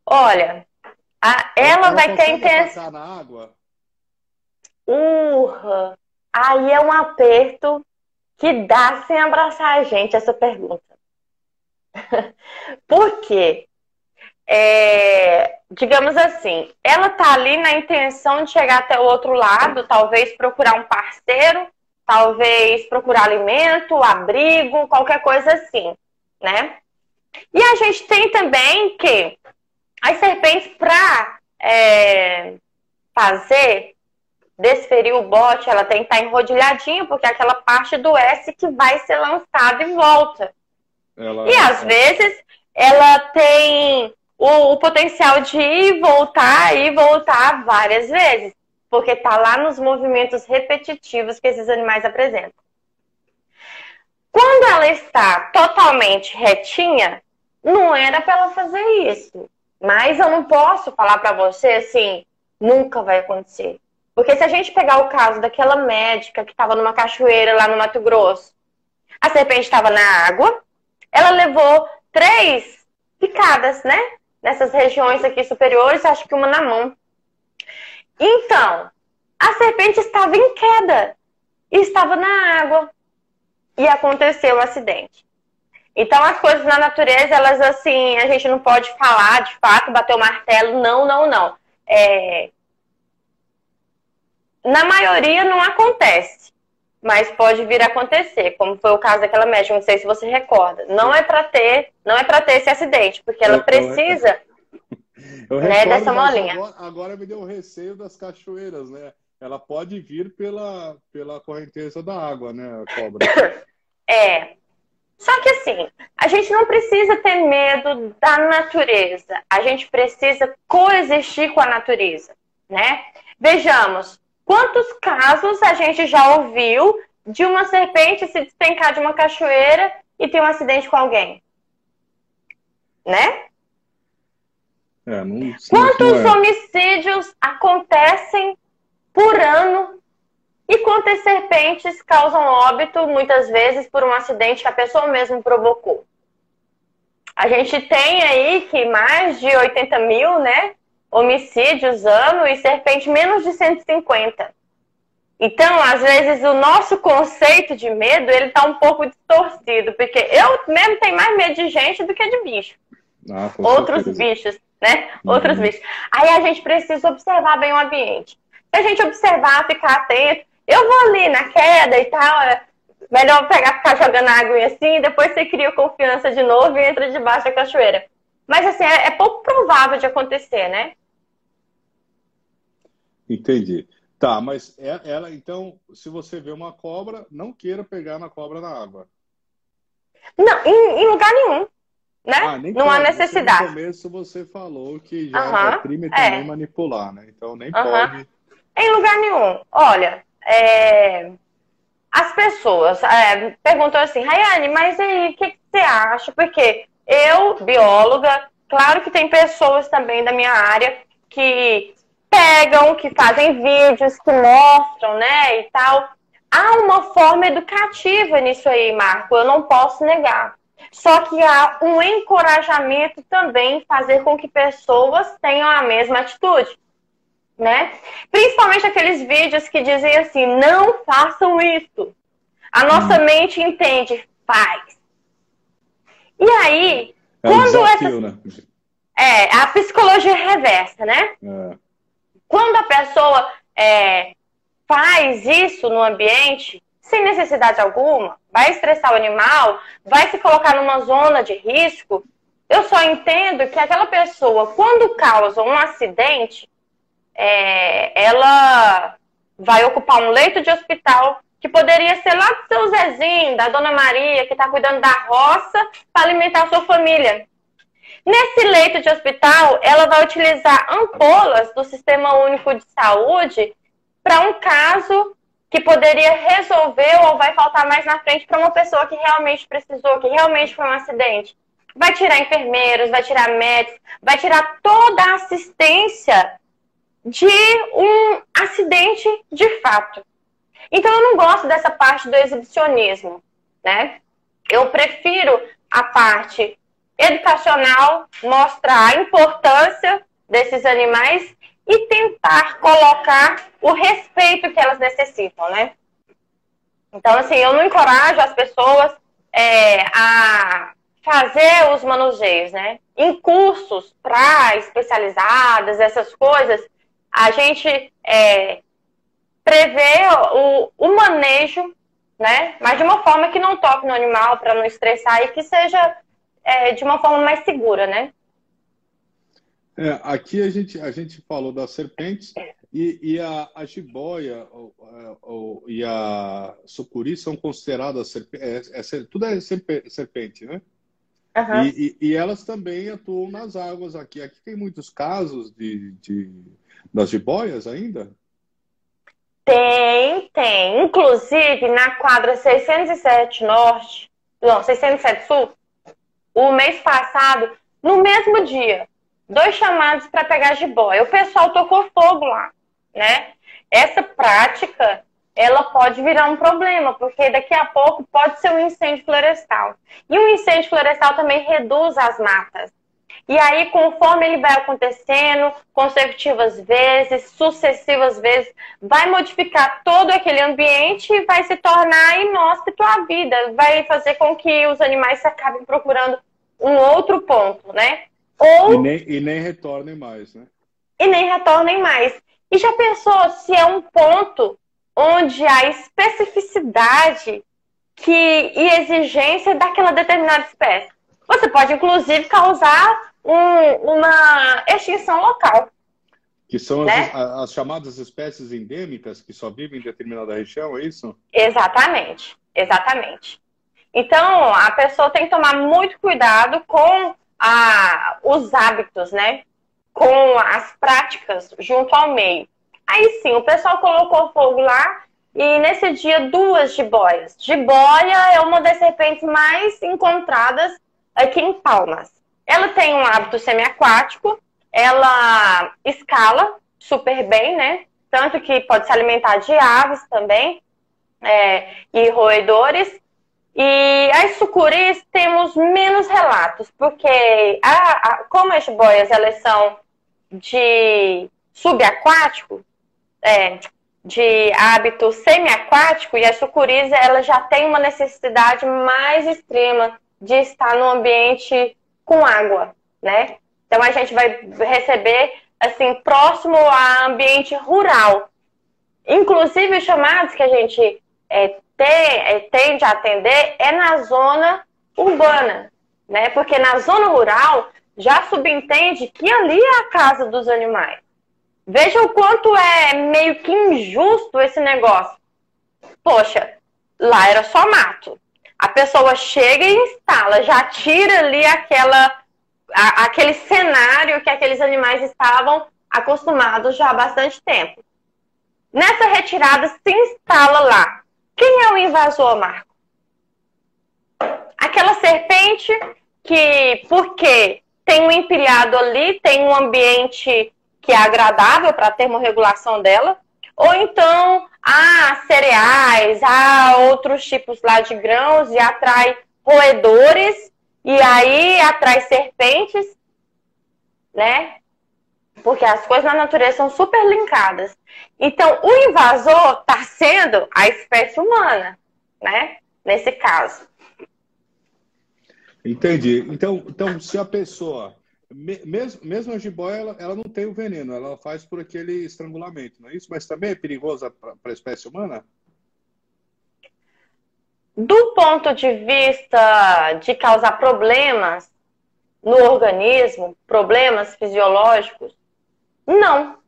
Olha, a, ela, ela vai ter intenção. na água? Urra! Aí é um aperto que dá sem abraçar a gente essa pergunta. Por quê? é, digamos assim, ela tá ali na intenção de chegar até o outro lado, talvez procurar um parceiro, talvez procurar alimento, abrigo, qualquer coisa assim, né? E a gente tem também que as serpentes, para é, fazer, desferir o bote, ela tem que estar enrodilhadinha, porque é aquela parte do S que vai ser lançada e volta. Ela... E às vezes ela tem o, o potencial de ir voltar e voltar várias vezes, porque está lá nos movimentos repetitivos que esses animais apresentam. Quando ela está totalmente retinha, não era para ela fazer isso. Mas eu não posso falar para você assim, nunca vai acontecer. Porque se a gente pegar o caso daquela médica que estava numa cachoeira lá no Mato Grosso, a serpente estava na água, ela levou três picadas, né? nessas regiões aqui superiores, acho que uma na mão. Então, a serpente estava em queda e estava na água e aconteceu o acidente. Então, as coisas na natureza, elas assim, a gente não pode falar de fato, bater o martelo, não, não, não. É... Na maioria não acontece, mas pode vir a acontecer, como foi o caso daquela médica, não sei se você recorda. Não é para ter, não é para ter esse acidente, porque ela precisa eu né, dessa molinha. Agora, agora me deu o receio das cachoeiras, né? Ela pode vir pela, pela correnteza da água, né, cobra? É, só que assim, a gente não precisa ter medo da natureza. A gente precisa coexistir com a natureza, né? Vejamos, quantos casos a gente já ouviu de uma serpente se despencar de uma cachoeira e ter um acidente com alguém? Né? É, não, Quantos é. homicídios acontecem por ano e quantas serpentes causam óbito, muitas vezes, por um acidente que a pessoa mesmo provocou? A gente tem aí que mais de 80 mil, né? Homicídios ano e serpente menos de 150. Então, às vezes, o nosso conceito de medo, ele tá um pouco distorcido, porque eu mesmo tenho mais medo de gente do que de bicho. Ah, Outros certeza. bichos, né? Uhum. Outros bichos. Aí a gente precisa observar bem o ambiente. Se a gente observar, ficar atento, eu vou ali na queda e tal. É melhor pegar, ficar jogando água assim, depois você cria confiança de novo e entra debaixo da cachoeira. Mas assim, é, é pouco provável de acontecer, né? Entendi. Tá, mas é, ela, então, se você vê uma cobra, não queira pegar na cobra na água. Não, em, em lugar nenhum. Né? Ah, não há necessidade. no começo você falou que já é crime também é. manipular, né? Então nem pode. Em lugar nenhum. Olha, é, as pessoas é, perguntam assim, Rayane, mas aí, o que, que, você acha? Porque eu, bióloga, claro que tem pessoas também da minha área que pegam, que fazem vídeos, que mostram, né, e tal. Há uma forma educativa nisso aí, Marco, eu não posso negar. Só que há um encorajamento também em fazer com que pessoas tenham a mesma atitude né? Principalmente aqueles vídeos que dizem assim, não façam isso. A nossa hum. mente entende, faz. E aí, é quando um desafio, essa... né? É, a psicologia reversa, né? É. Quando a pessoa é, faz isso no ambiente, sem necessidade alguma, vai estressar o animal, vai se colocar numa zona de risco, eu só entendo que aquela pessoa, quando causa um acidente, é, ela vai ocupar um leito de hospital que poderia ser lá do seu Zezinho, da Dona Maria, que está cuidando da roça para alimentar a sua família. Nesse leito de hospital, ela vai utilizar ampolas do Sistema Único de Saúde para um caso que poderia resolver ou vai faltar mais na frente para uma pessoa que realmente precisou, que realmente foi um acidente. Vai tirar enfermeiros, vai tirar médicos, vai tirar toda a assistência de um acidente de fato. Então eu não gosto dessa parte do exibicionismo, né? Eu prefiro a parte educacional, mostrar a importância desses animais e tentar colocar o respeito que elas necessitam, né? Então, assim, eu não encorajo as pessoas é, a fazer os manuseios, né? Em cursos para especializadas, essas coisas, a gente é, prevê o, o manejo, né? Mas de uma forma que não toque no animal para não estressar e que seja é, de uma forma mais segura, né? É, aqui a gente, a gente falou das serpentes e, e a, a jiboia ou, ou, e a sucuri são consideradas serpentes. É, é, tudo é serpente, né? Uhum. E, e, e, elas também atuam nas águas aqui. Aqui tem muitos casos de, de das jiboias ainda? Tem, tem. Inclusive, na quadra 607 Norte, não, 607 Sul, o mês passado, no mesmo dia, dois chamados para pegar jiboia. O pessoal tocou fogo lá, né? Essa prática, ela pode virar um problema, porque daqui a pouco pode ser um incêndio florestal. E um incêndio florestal também reduz as matas. E aí, conforme ele vai acontecendo, consecutivas vezes, sucessivas vezes, vai modificar todo aquele ambiente e vai se tornar inóspito à vida. Vai fazer com que os animais acabem procurando um outro ponto, né? Ou... E, nem, e nem retornem mais, né? E nem retornem mais. E já pensou se é um ponto onde a especificidade que, e exigência daquela determinada espécie? Você pode, inclusive, causar um, uma extinção local. Que são né? as, as, chamadas espécies endêmicas que só vivem em determinada região, é isso? Exatamente, exatamente. Então, a pessoa tem que tomar muito cuidado com a, os hábitos, né? Com as práticas junto ao meio. Aí sim, o pessoal colocou fogo lá e nesse dia duas jiboias. Jiboia é uma das serpentes mais encontradas aqui em Palmas. Ela tem um hábito semiaquático, ela escala super bem, né? Tanto que pode se alimentar de aves também é, e roedores. E as sucuris temos menos relatos, porque a, a, como as boias elas são de subaquático, é, de hábito semiaquático, e as sucuris ela já tem uma necessidade mais extrema de estar no ambiente com água, né? Então a gente vai receber assim próximo a ambiente rural. Inclusive os chamados que a gente é, tem, é, tende a atender é na zona urbana, né? Porque na zona rural já subentende que ali é a casa dos animais. Veja o quanto é meio que injusto esse negócio. Poxa, lá era só mato. A pessoa chega e instala, já tira ali aquela, a, aquele cenário que aqueles animais estavam acostumados já há bastante tempo. Nessa retirada se instala lá. Quem é o invasor, Marco? Aquela serpente que, porque tem um empilhado ali, tem um ambiente que é agradável para a termorregulação dela, ou então há cereais, há outros tipos lá de grãos e atrai roedores e aí atrai serpentes, né? Porque as coisas na natureza são super linkadas. Então, o invasor está sendo a espécie humana, né? Nesse caso. Entendi. Então, então se a pessoa mesmo, mesmo a jiboia, ela, ela, não tem o veneno, ela faz por aquele estrangulamento, não é isso? Mas também é perigosa para a espécie humana? Do ponto de vista de causar problemas no organismo, problemas fisiológicos, não.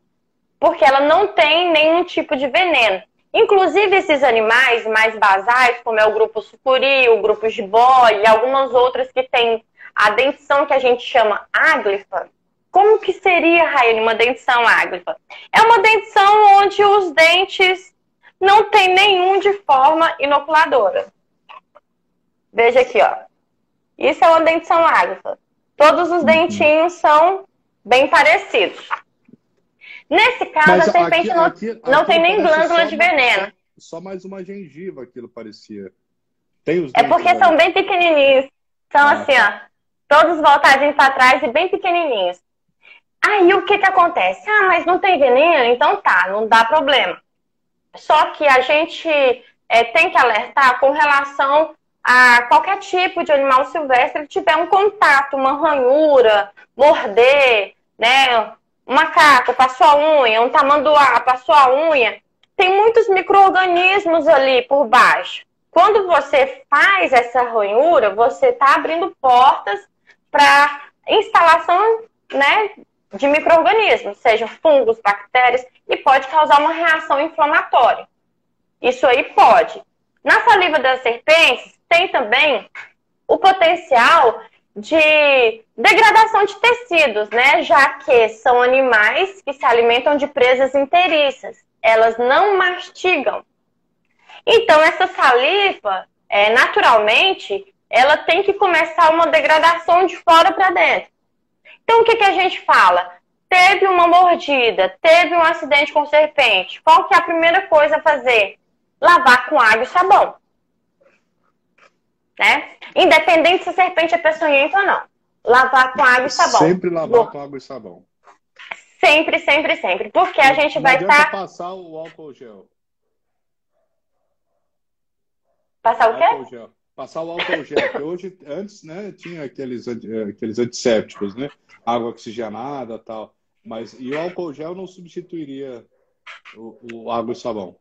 Porque ela não tem nenhum tipo de veneno. Inclusive, esses animais mais basais, como é o grupo sucuri, o grupo jiboia algumas outras que têm a dentição que a gente chama áglifa, como que seria, Raine, uma dentição áglifa? É uma dentição onde os dentes não tem nenhum de forma inoculadora. Veja aqui, ó. Isso é uma dentição áglifa. Todos os dentinhos são bem parecidos. Nesse caso, Mas a serpente aqui, não, aqui, não aqui tem nem glândula de veneno. Só mais uma gengiva aquilo parecia. Tem os é porque são bem pequenininhos. São ah. assim, ó todos voltadinhos para trás e bem pequenininhos. Aí o que que acontece? Ah, mas não tem veneno? Então tá, não dá problema. Só que a gente é, tem que alertar com relação a qualquer tipo de animal silvestre que tiver um contato, uma ranhura, morder, né? Um macaco passou a unha, um tamanduá passou a unha. Tem muitos micro-organismos ali por baixo. Quando você faz essa ranhura, você está abrindo portas para instalação né, de micro-organismos, sejam fungos, bactérias, e pode causar uma reação inflamatória. Isso aí pode. Na saliva das serpentes, tem também o potencial de degradação de tecidos, né? Já que são animais que se alimentam de presas inteiriças. Elas não mastigam. Então, essa saliva, é, naturalmente, ela tem que começar uma degradação de fora para dentro. Então, o que, que a gente fala? Teve uma mordida, teve um acidente com serpente. Qual que é a primeira coisa a fazer? Lavar com água e sabão. Né? Independente se a serpente é peçonhenta ou não. lavar com água e sabão. Sempre lavar com água e sabão. Sempre, sempre, sempre. Porque a gente vai estar. Tá... passar o álcool gel. Passar o quê? Álcool gel. Passar o álcool gel. Porque hoje, antes, né, tinha aqueles, aqueles antissépticos, né? Água oxigenada tal. Mas, e o álcool gel não substituiria o, o água e sabão?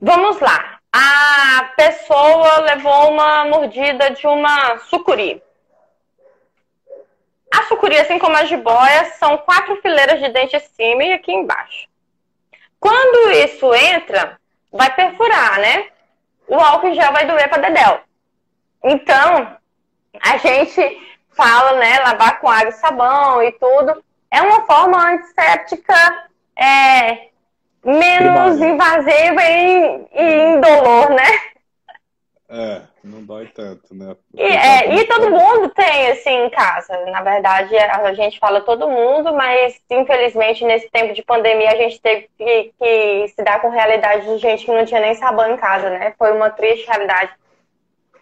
Vamos lá. A pessoa levou uma mordida de uma sucuri. A sucuri, assim como a jiboia, são quatro fileiras de dente acima e aqui embaixo. Quando isso entra, vai perfurar, né? O álcool gel vai doer para dedéu. Então, a gente fala, né, lavar com água e sabão e tudo. É uma forma antisséptica é, menos invasiva e, e indolor, né? É, não dói tanto, né? E, é, e todo mundo tem, assim, em casa. Na verdade, a gente fala todo mundo, mas infelizmente nesse tempo de pandemia a gente teve que, que se dar com realidade de gente que não tinha nem sabão em casa, né? Foi uma triste realidade.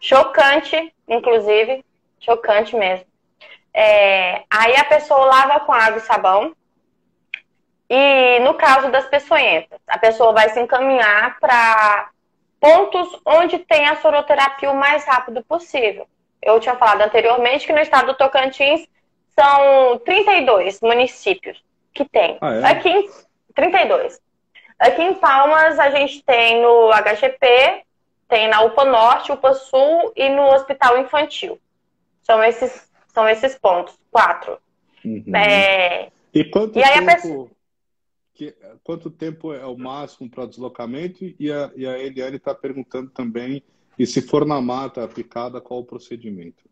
Chocante, inclusive. Chocante mesmo. É, aí a pessoa lava com água e sabão. E no caso das peçonhentas, a pessoa vai se encaminhar para pontos onde tem a soroterapia o mais rápido possível. Eu tinha falado anteriormente que no estado do Tocantins são 32 municípios que tem. Ah, é? Aqui em 32. Aqui em Palmas a gente tem no HGP, tem na UPA Norte, UPA Sul e no Hospital Infantil. São esses, são esses pontos, quatro. Uhum. É... E quanto e tempo... Pessoa que, quanto tempo é o máximo para deslocamento? E a, e a Eliane está perguntando também, e se for na mata picada, qual o procedimento?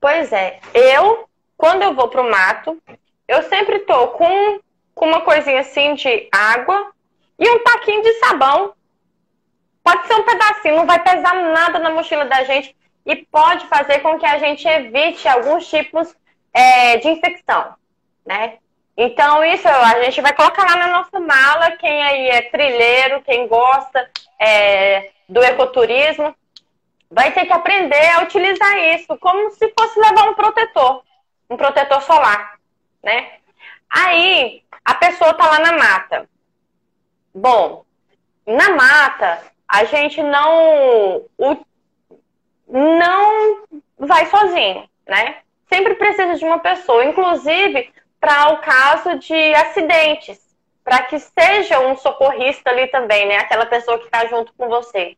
Pois é, eu, quando eu vou para o mato, eu sempre tô com, com uma coisinha assim de água e um taquinho de sabão. Pode ser um pedacinho, não vai pesar nada na mochila da gente e pode fazer com que a gente evite alguns tipos é, de infecção, né? Então, isso a gente vai colocar lá na nossa mala. Quem aí é trilheiro, quem gosta é, do ecoturismo, vai ter que aprender a utilizar isso como se fosse levar um protetor, um protetor solar, né? Aí, a pessoa tá lá na mata. Bom, na mata, a gente não, não vai sozinho, né? Sempre precisa de uma pessoa. Inclusive, para o caso de acidentes, para que seja um socorrista ali também, né? Aquela pessoa que está junto com você.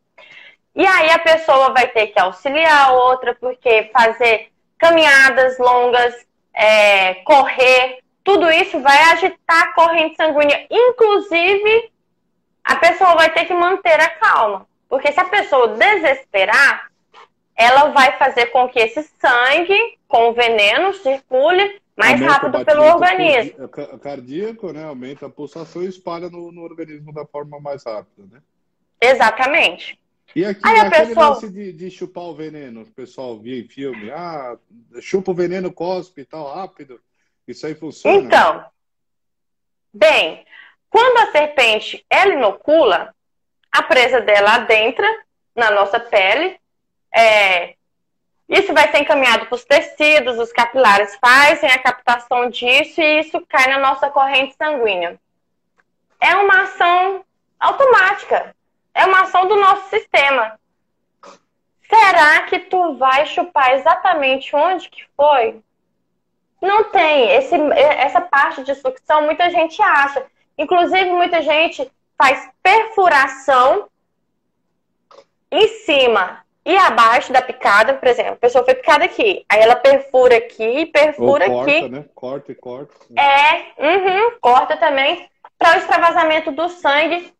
E aí a pessoa vai ter que auxiliar a outra, porque fazer caminhadas longas, é, correr, tudo isso vai agitar a corrente sanguínea. Inclusive, a pessoa vai ter que manter a calma. Porque se a pessoa desesperar, ela vai fazer com que esse sangue com veneno circule mais rápido pelo organismo. Cardíaco, né? Aumenta a pulsação e espalha no, no organismo da forma mais rápida, né? Exatamente. E aqui, Aí aquele pessoa... lance de, de, chupar o veneno, o pessoal via em filme, ah, chupa o veneno, cospe e tal, rápido. Isso aí funciona? Então, bem, quando a serpente, ela inocula, a presa dela adentra na nossa pele, é, isso vai ser encaminhado para os tecidos, os capilares fazem a captação disso e isso cai na nossa corrente sanguínea. É uma ação automática, é uma ação do nosso sistema. Será que tu vai chupar exatamente onde que foi? Não tem. Esse, essa parte de sucção muita gente acha. Inclusive, muita gente faz perfuração em cima e abaixo da picada, por exemplo, a pessoa foi picada aqui, aí ela perfura aqui, perfura Ou corta, aqui. Né? Corta e corta. É, uhum, corta também para o extravasamento do sangue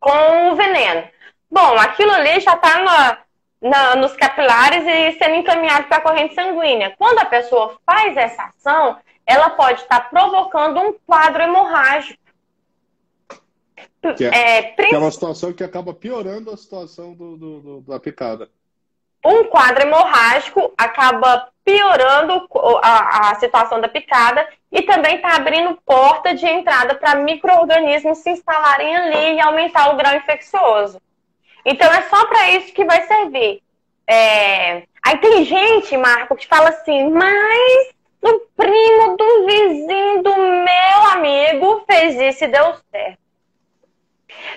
com o veneno. Bom, aquilo ali já está nos capilares e sendo encaminhado para a corrente sanguínea. Quando a pessoa faz essa ação, ela pode estar tá provocando um quadro hemorrágico. Que é, é, que é, uma situação que acaba piorando a situação do, do, do, da picada. Um quadro hemorrágico acaba piorando a, a situação da picada e também está abrindo porta de entrada para micro-organismos se instalarem ali e aumentar o grau infeccioso. Então é só para isso que vai servir. É, Aí tem gente, Marco, que fala assim, mas o primo do vizinho do meu amigo fez isso e deu certo.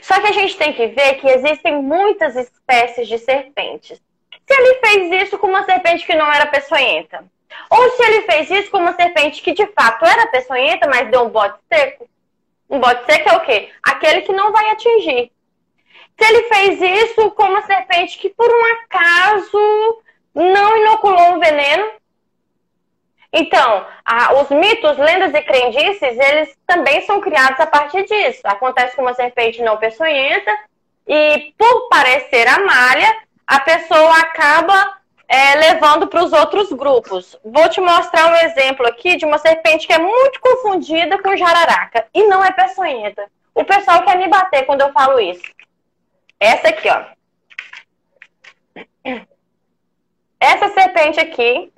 Só que a gente tem que ver que existem muitas espécies de serpentes. Se ele fez isso com uma serpente que não era peçonhenta, ou se ele fez isso com uma serpente que de fato era peçonhenta, mas deu um bote seco, um bote seco é o quê? Aquele que não vai atingir. Se ele fez isso com uma serpente que por um acaso não inoculou um veneno, então, a, os mitos, lendas e crendices, eles também são criados a partir disso. Acontece com uma serpente não peçonhenta e, por parecer a malha, a pessoa acaba é, levando para os outros grupos. Vou te mostrar um exemplo aqui de uma serpente que é muito confundida com jararaca e não é peçonhenta. O pessoal quer me bater quando eu falo isso. Essa aqui, ó. Essa serpente aqui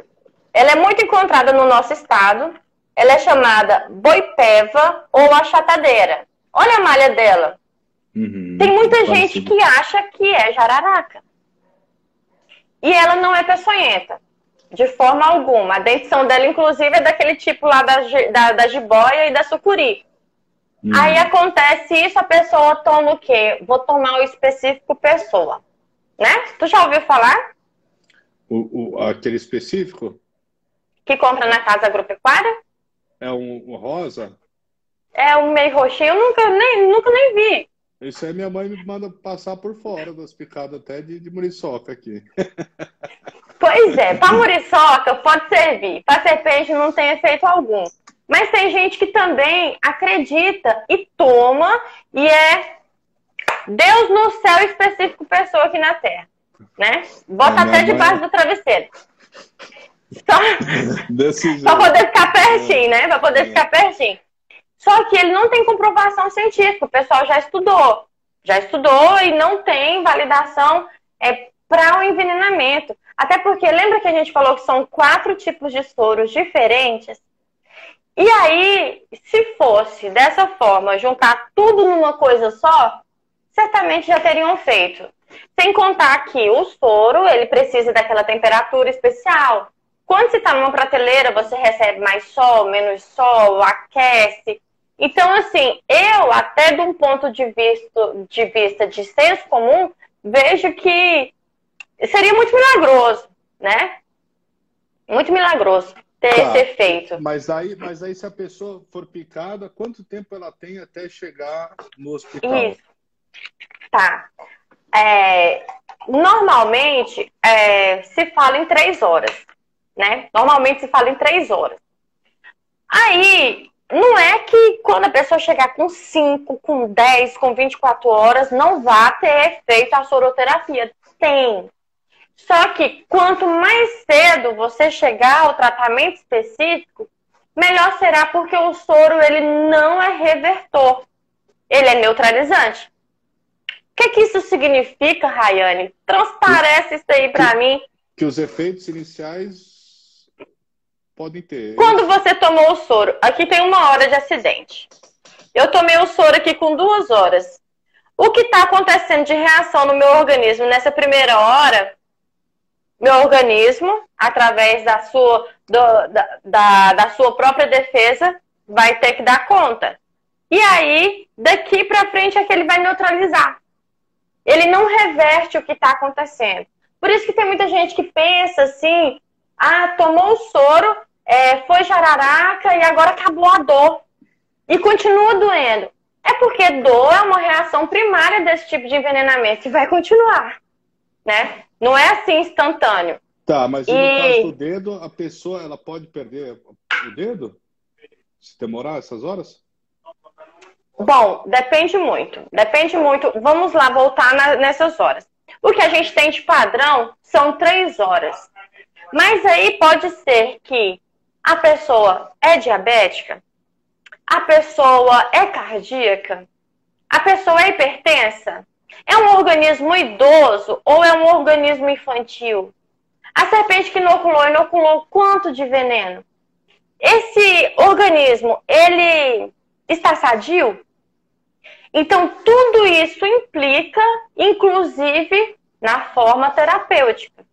ela é muito encontrada no nosso estado. Ela é chamada boipeva ou achatadeira. Olha a malha dela. Uhum, Tem muita gente que acha que é jararaca. E ela não é peçonhenta. De forma alguma. A dentição dela, inclusive, é daquele tipo lá da, da, da jiboia e da sucuri. Uhum. Aí acontece isso, a pessoa toma o quê? Vou tomar o específico pessoa. Né? Tu já ouviu falar? O, o, aquele específico? Que compra na casa agropecuária? É um, um rosa? É um meio roxinho, eu nunca nem, nunca nem vi. Isso aí minha mãe me manda passar por fora das picadas até de, de muriçoca aqui. Pois é, para muriçoca pode servir, para serpente não tem efeito algum. Mas tem gente que também acredita e toma e é Deus no céu específico pessoa aqui na Terra, né? Bota até debaixo mãe... do travesseiro. Só para poder ficar pertinho, né? Para poder é. ficar pertinho. Só que ele não tem comprovação científica. O pessoal já estudou. Já estudou e não tem validação é, para o envenenamento. Até porque, lembra que a gente falou que são quatro tipos de soros diferentes? E aí, se fosse dessa forma, juntar tudo numa coisa só, certamente já teriam feito. Sem contar que o soro, ele precisa daquela temperatura especial. Quando você está numa prateleira, você recebe mais sol, menos sol, aquece. Então, assim, eu, até de um ponto de vista de, vista de senso comum, vejo que seria muito milagroso, né? Muito milagroso ter tá. esse efeito. Mas aí, mas aí, se a pessoa for picada, quanto tempo ela tem até chegar no hospital? Isso. Tá. É, normalmente, é, se fala em três horas né? Normalmente se fala em três horas. Aí, não é que quando a pessoa chegar com 5, com 10, com 24 horas, não vá ter feito a soroterapia. Tem. Só que quanto mais cedo você chegar ao tratamento específico, melhor será porque o soro ele não é revertor. Ele é neutralizante. O que, que isso significa, Rayane? Transparece isso aí para mim. Que os efeitos iniciais podem ter. Quando você tomou o soro, aqui tem uma hora de acidente. Eu tomei o soro aqui com duas horas. O que está acontecendo de reação no meu organismo nessa primeira hora? Meu organismo, através da sua, do, da, da, da sua própria defesa, vai ter que dar conta. E aí, daqui para frente, é que ele vai neutralizar. Ele não reverte o que está acontecendo. Por isso que tem muita gente que pensa assim: ah, tomou o soro, é, foi jararaca e agora acabou a dor. E continua doendo. É porque dor é uma reação primária desse tipo de envenenamento e vai continuar. Né? Não é assim instantâneo. Tá, mas e... no caso do dedo, a pessoa ela pode perder o dedo? Se demorar essas horas? Bom, depende muito. Depende muito. Vamos lá voltar na, nessas horas. O que a gente tem de padrão são três horas. Mas aí pode ser que a pessoa é diabética? A pessoa é cardíaca? A pessoa é hipertensa? É um organismo idoso ou é um organismo infantil? A serpente que inoculou, inoculou quanto de veneno? Esse organismo, ele está sadio? Então, tudo isso implica, inclusive, na forma terapêutica.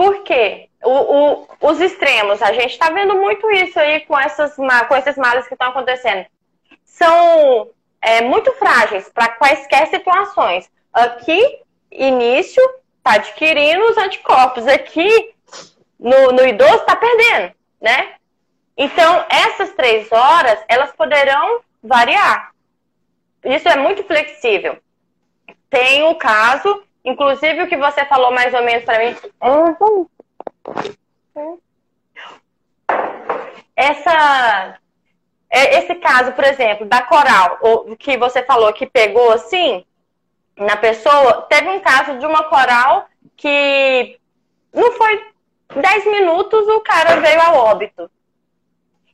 Por quê? O, o, os extremos, a gente está vendo muito isso aí com, essas, com esses males que estão acontecendo. São é, muito frágeis para quaisquer situações. Aqui, início, está adquirindo os anticorpos. Aqui, no, no idoso, está perdendo, né? Então, essas três horas, elas poderão variar. Isso é muito flexível. Tem o caso, inclusive o que você falou mais ou menos para mim. Essa, é, esse caso, por exemplo, da coral, o que você falou que pegou assim na pessoa, teve um caso de uma coral que não foi 10 minutos o cara veio ao óbito.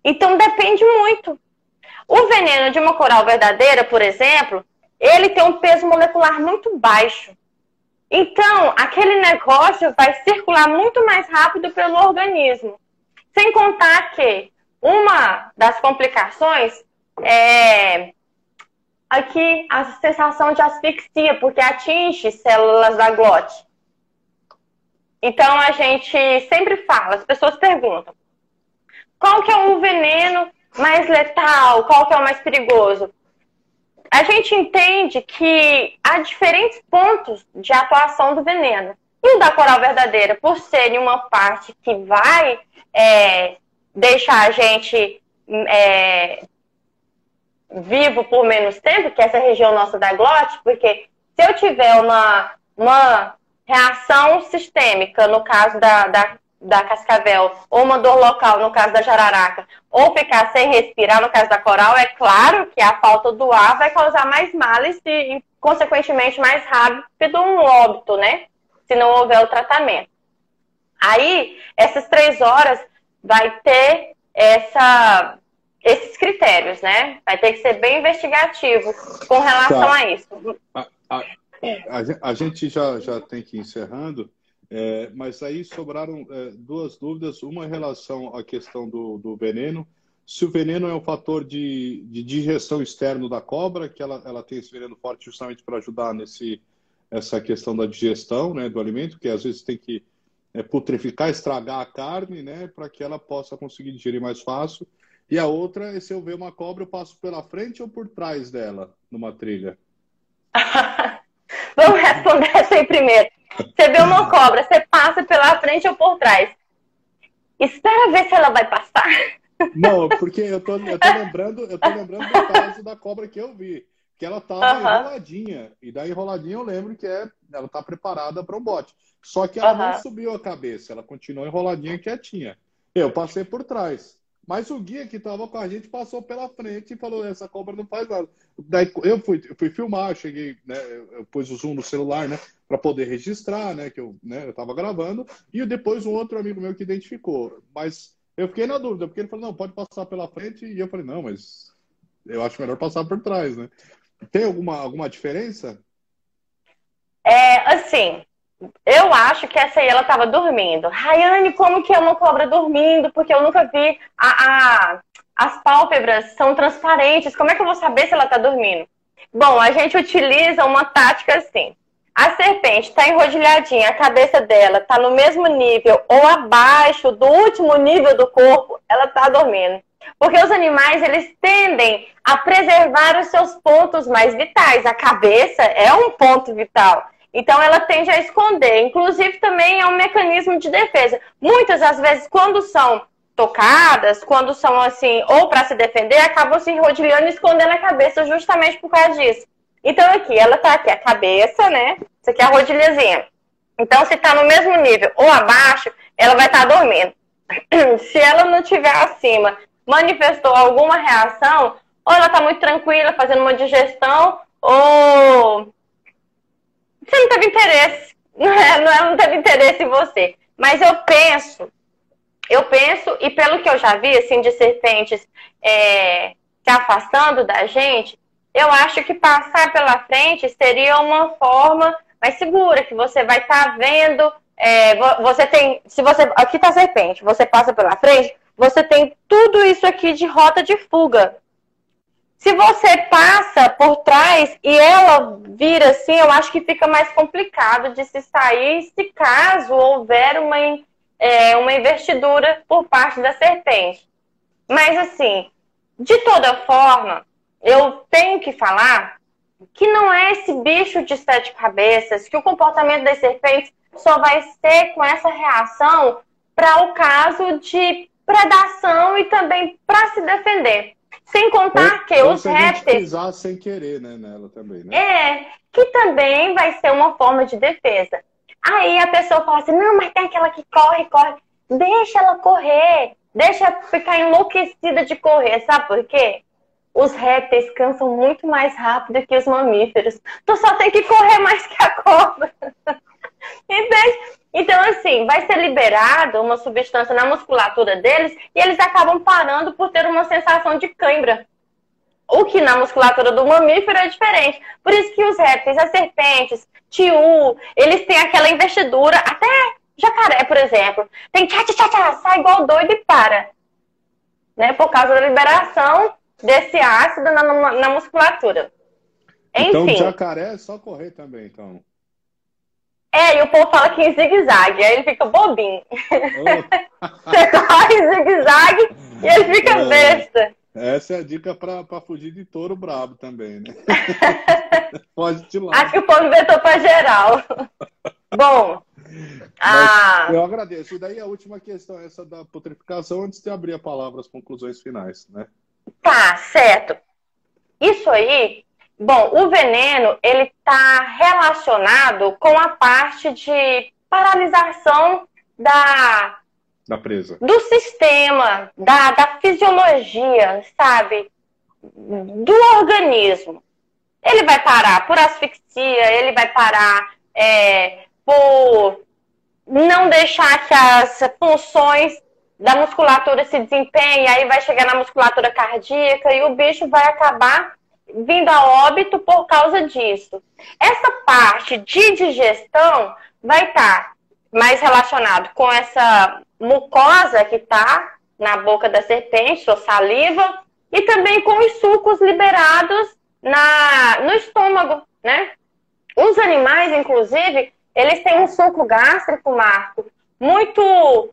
Então depende muito. O veneno de uma coral verdadeira, por exemplo, ele tem um peso molecular muito baixo. Então, aquele negócio vai circular muito mais rápido pelo organismo. Sem contar que uma das complicações é aqui a sensação de asfixia, porque atinge células da glote. Então a gente sempre fala, as pessoas perguntam: qual que é o veneno mais letal? Qual que é o mais perigoso? A gente entende que há diferentes pontos de atuação do veneno. E o da coral verdadeira, por ser uma parte que vai é, deixar a gente é, vivo por menos tempo, que é essa região nossa da glote, porque se eu tiver uma, uma reação sistêmica, no caso da, da da cascavel, ou uma dor local, no caso da jararaca, ou ficar sem respirar, no caso da coral, é claro que a falta do ar vai causar mais males e, consequentemente, mais rápido um óbito, né? Se não houver o tratamento. Aí, essas três horas vai ter essa, esses critérios, né? Vai ter que ser bem investigativo com relação tá. a isso. A, a, a, gente já, já tem que ir encerrando. É, mas aí sobraram é, duas dúvidas. Uma em relação à questão do, do, veneno. Se o veneno é um fator de, de digestão externo da cobra, que ela, ela tem esse veneno forte justamente para ajudar nesse essa questão da digestão né, do alimento, que às vezes tem que é, putreficar, estragar a carne, né, para que ela possa conseguir digerir mais fácil. E a outra é se eu ver uma cobra, eu passo pela frente ou por trás dela numa trilha? Aí primeiro. Você vê uma cobra, você passa pela frente ou por trás. Espera ver se ela vai passar. Não, porque eu tô, eu tô lembrando, eu tô lembrando do caso da cobra que eu vi. Que ela tava enroladinha. E da enroladinha eu lembro que é, ela tá preparada para um bote. Só que ela não subiu a cabeça, ela continuou enroladinha quietinha. Eu passei por trás. Mas o guia que estava com a gente passou pela frente e falou: essa cobra não faz nada. Daí eu fui, eu fui filmar, cheguei, né? Eu pus o zoom no celular, né? Para poder registrar, né? Que eu, né, eu tava gravando. E depois um outro amigo meu que identificou. Mas eu fiquei na dúvida, porque ele falou: não, pode passar pela frente. E eu falei: não, mas eu acho melhor passar por trás, né? Tem alguma, alguma diferença? É, assim, eu acho que essa aí ela estava dormindo. Rayane, como que é uma cobra dormindo? Porque eu nunca vi a, a, as pálpebras são transparentes. Como é que eu vou saber se ela está dormindo? Bom, a gente utiliza uma tática assim. A serpente está enrodilhadinha, a cabeça dela está no mesmo nível ou abaixo do último nível do corpo, ela está dormindo. Porque os animais, eles tendem a preservar os seus pontos mais vitais. A cabeça é um ponto vital. Então ela tende a esconder. Inclusive também é um mecanismo de defesa. Muitas às vezes quando são tocadas, quando são assim, ou para se defender, acabam se enrodilhando e escondendo a cabeça justamente por causa disso. Então aqui, ela tá aqui a cabeça, né? Isso aqui é a rodilhazinha. Então se tá no mesmo nível ou abaixo, ela vai estar tá dormindo. se ela não tiver acima, manifestou alguma reação, ou ela tá muito tranquila fazendo uma digestão, ou você não teve interesse. Não, é, não, é, não teve interesse em você. Mas eu penso, eu penso, e pelo que eu já vi, assim, de serpentes é, se afastando da gente, eu acho que passar pela frente seria uma forma mais segura, que você vai estar tá vendo. É, você tem. Se você. Aqui tá serpente, você passa pela frente, você tem tudo isso aqui de rota de fuga. Se você passa por trás e ela vira assim, eu acho que fica mais complicado de se sair se caso houver uma, é, uma investidura por parte da serpente. Mas assim, de toda forma, eu tenho que falar que não é esse bicho de sete cabeças, que o comportamento das serpentes só vai ser com essa reação para o caso de predação e também para se defender. Sem contar ou, que ou os répteis. pisar sem querer, né, nela também, né? É, que também vai ser uma forma de defesa. Aí a pessoa fala assim: não, mas tem aquela que corre, corre. Deixa ela correr. Deixa ficar enlouquecida de correr. Sabe por quê? Os répteis cansam muito mais rápido que os mamíferos. Tu só tem que correr mais que a cobra. Entende? Então, assim, vai ser liberada uma substância na musculatura deles e eles acabam parando por ter uma sensação de cãibra. O que na musculatura do mamífero é diferente. Por isso que os répteis, as serpentes, tiu, eles têm aquela investidura, até jacaré, por exemplo, tem tchá, tchá, tchá, sai igual doido e para. Né? Por causa da liberação desse ácido na, na, na musculatura. Então, Enfim. Então, jacaré é só correr também, então. É, e o povo fala que em zigue-zague, aí ele fica bobinho. Oh. Você corre em zigue-zague e ele fica é, besta. Essa é a dica para fugir de touro brabo também, né? Pode te lá. Acho que o povo inventou para geral. Bom. Ah... Eu agradeço. E daí a última questão, essa da putrificação, antes de abrir a palavra, as conclusões finais, né? Tá, certo. Isso aí Bom, o veneno ele está relacionado com a parte de paralisação da da presa, do sistema, da, da fisiologia, sabe, do organismo. Ele vai parar por asfixia, ele vai parar é, por não deixar que as funções da musculatura se desempenhem, aí vai chegar na musculatura cardíaca e o bicho vai acabar vindo a óbito por causa disso. Essa parte de digestão vai estar tá mais relacionado com essa mucosa que está na boca da serpente, ou saliva, e também com os sucos liberados na, no estômago, né? Os animais, inclusive, eles têm um suco gástrico, Marco, muito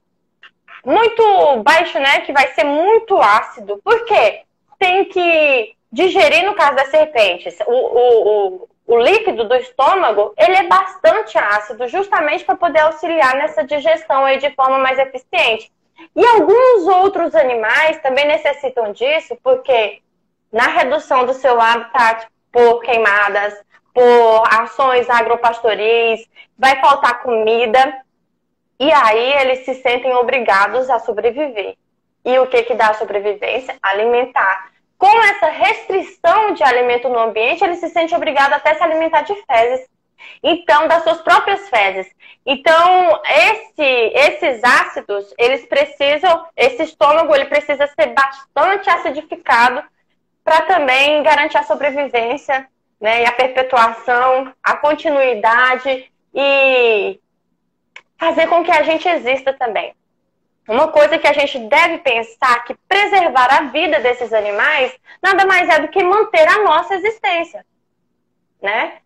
muito baixo, né? Que vai ser muito ácido. Por quê? Tem que digerir, no caso das serpentes, o, o, o, o líquido do estômago, ele é bastante ácido, justamente para poder auxiliar nessa digestão aí de forma mais eficiente. E alguns outros animais também necessitam disso, porque na redução do seu habitat por queimadas, por ações agropastoris, vai faltar comida, e aí eles se sentem obrigados a sobreviver. E o que, que dá a sobrevivência? Alimentar com essa restrição de alimento no ambiente, ele se sente obrigado até se alimentar de fezes. Então, das suas próprias fezes. Então, esse, esses ácidos, eles precisam, esse estômago, ele precisa ser bastante acidificado para também garantir a sobrevivência, né, e a perpetuação, a continuidade e fazer com que a gente exista também. Uma coisa que a gente deve pensar que preservar a vida desses animais nada mais é do que manter a nossa existência, né?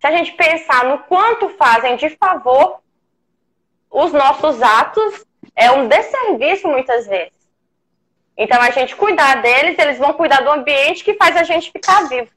Se a gente pensar no quanto fazem de favor os nossos atos, é um desserviço muitas vezes. Então a gente cuidar deles, eles vão cuidar do ambiente que faz a gente ficar vivo.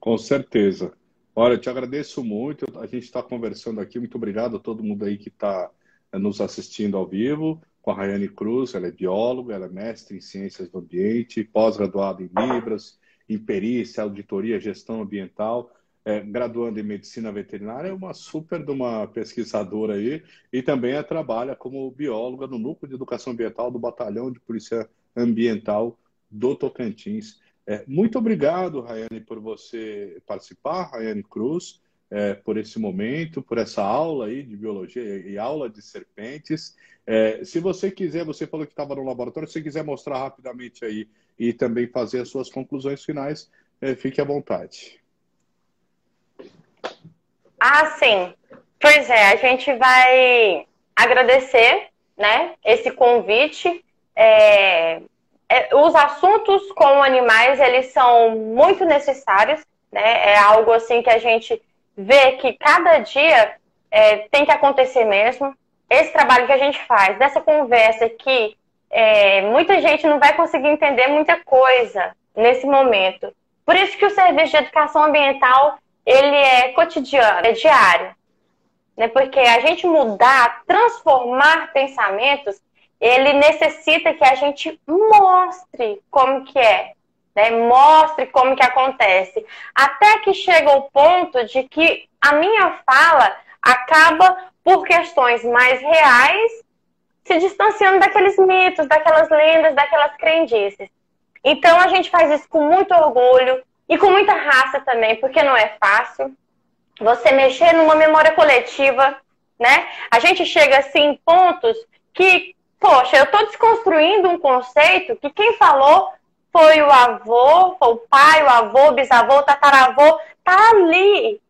Com certeza. Olha, eu te agradeço muito. A gente está conversando aqui. Muito obrigado a todo mundo aí que está nos assistindo ao vivo, com a Rayane Cruz, ela é bióloga, ela é mestre em ciências do ambiente, pós-graduada em Libras, em perícia, auditoria, gestão ambiental, é, graduando em medicina veterinária, é uma super de uma pesquisadora aí, e também trabalha como bióloga no Núcleo de Educação Ambiental do Batalhão de Polícia Ambiental do Tocantins. É, muito obrigado, Rayane, por você participar, Rayane Cruz é, por esse momento, por essa aula aí de biologia e aula de serpentes. É, se você quiser, você falou que estava no laboratório, se quiser mostrar rapidamente aí e também fazer as suas conclusões finais, é, fique à vontade. Ah, sim. Pois é, a gente vai agradecer, né, esse convite. É, é, os assuntos com animais, eles são muito necessários, né? É algo assim que a gente vê que cada dia é, tem que acontecer mesmo. Esse trabalho que a gente faz, dessa conversa aqui, é, muita gente não vai conseguir entender muita coisa nesse momento. Por isso que o serviço de educação ambiental ele é cotidiano, é diário. Né? Porque a gente mudar, transformar pensamentos, ele necessita que a gente mostre como que é. Né? Mostre como que acontece. Até que chega o ponto de que a minha fala acaba, por questões mais reais, se distanciando daqueles mitos, daquelas lendas, daquelas crendices. Então a gente faz isso com muito orgulho e com muita raça também, porque não é fácil. Você mexer numa memória coletiva, né? A gente chega assim em pontos que, poxa, eu estou desconstruindo um conceito que quem falou foi o avô, foi o pai, o avô, bisavô, tataravô, tá ali.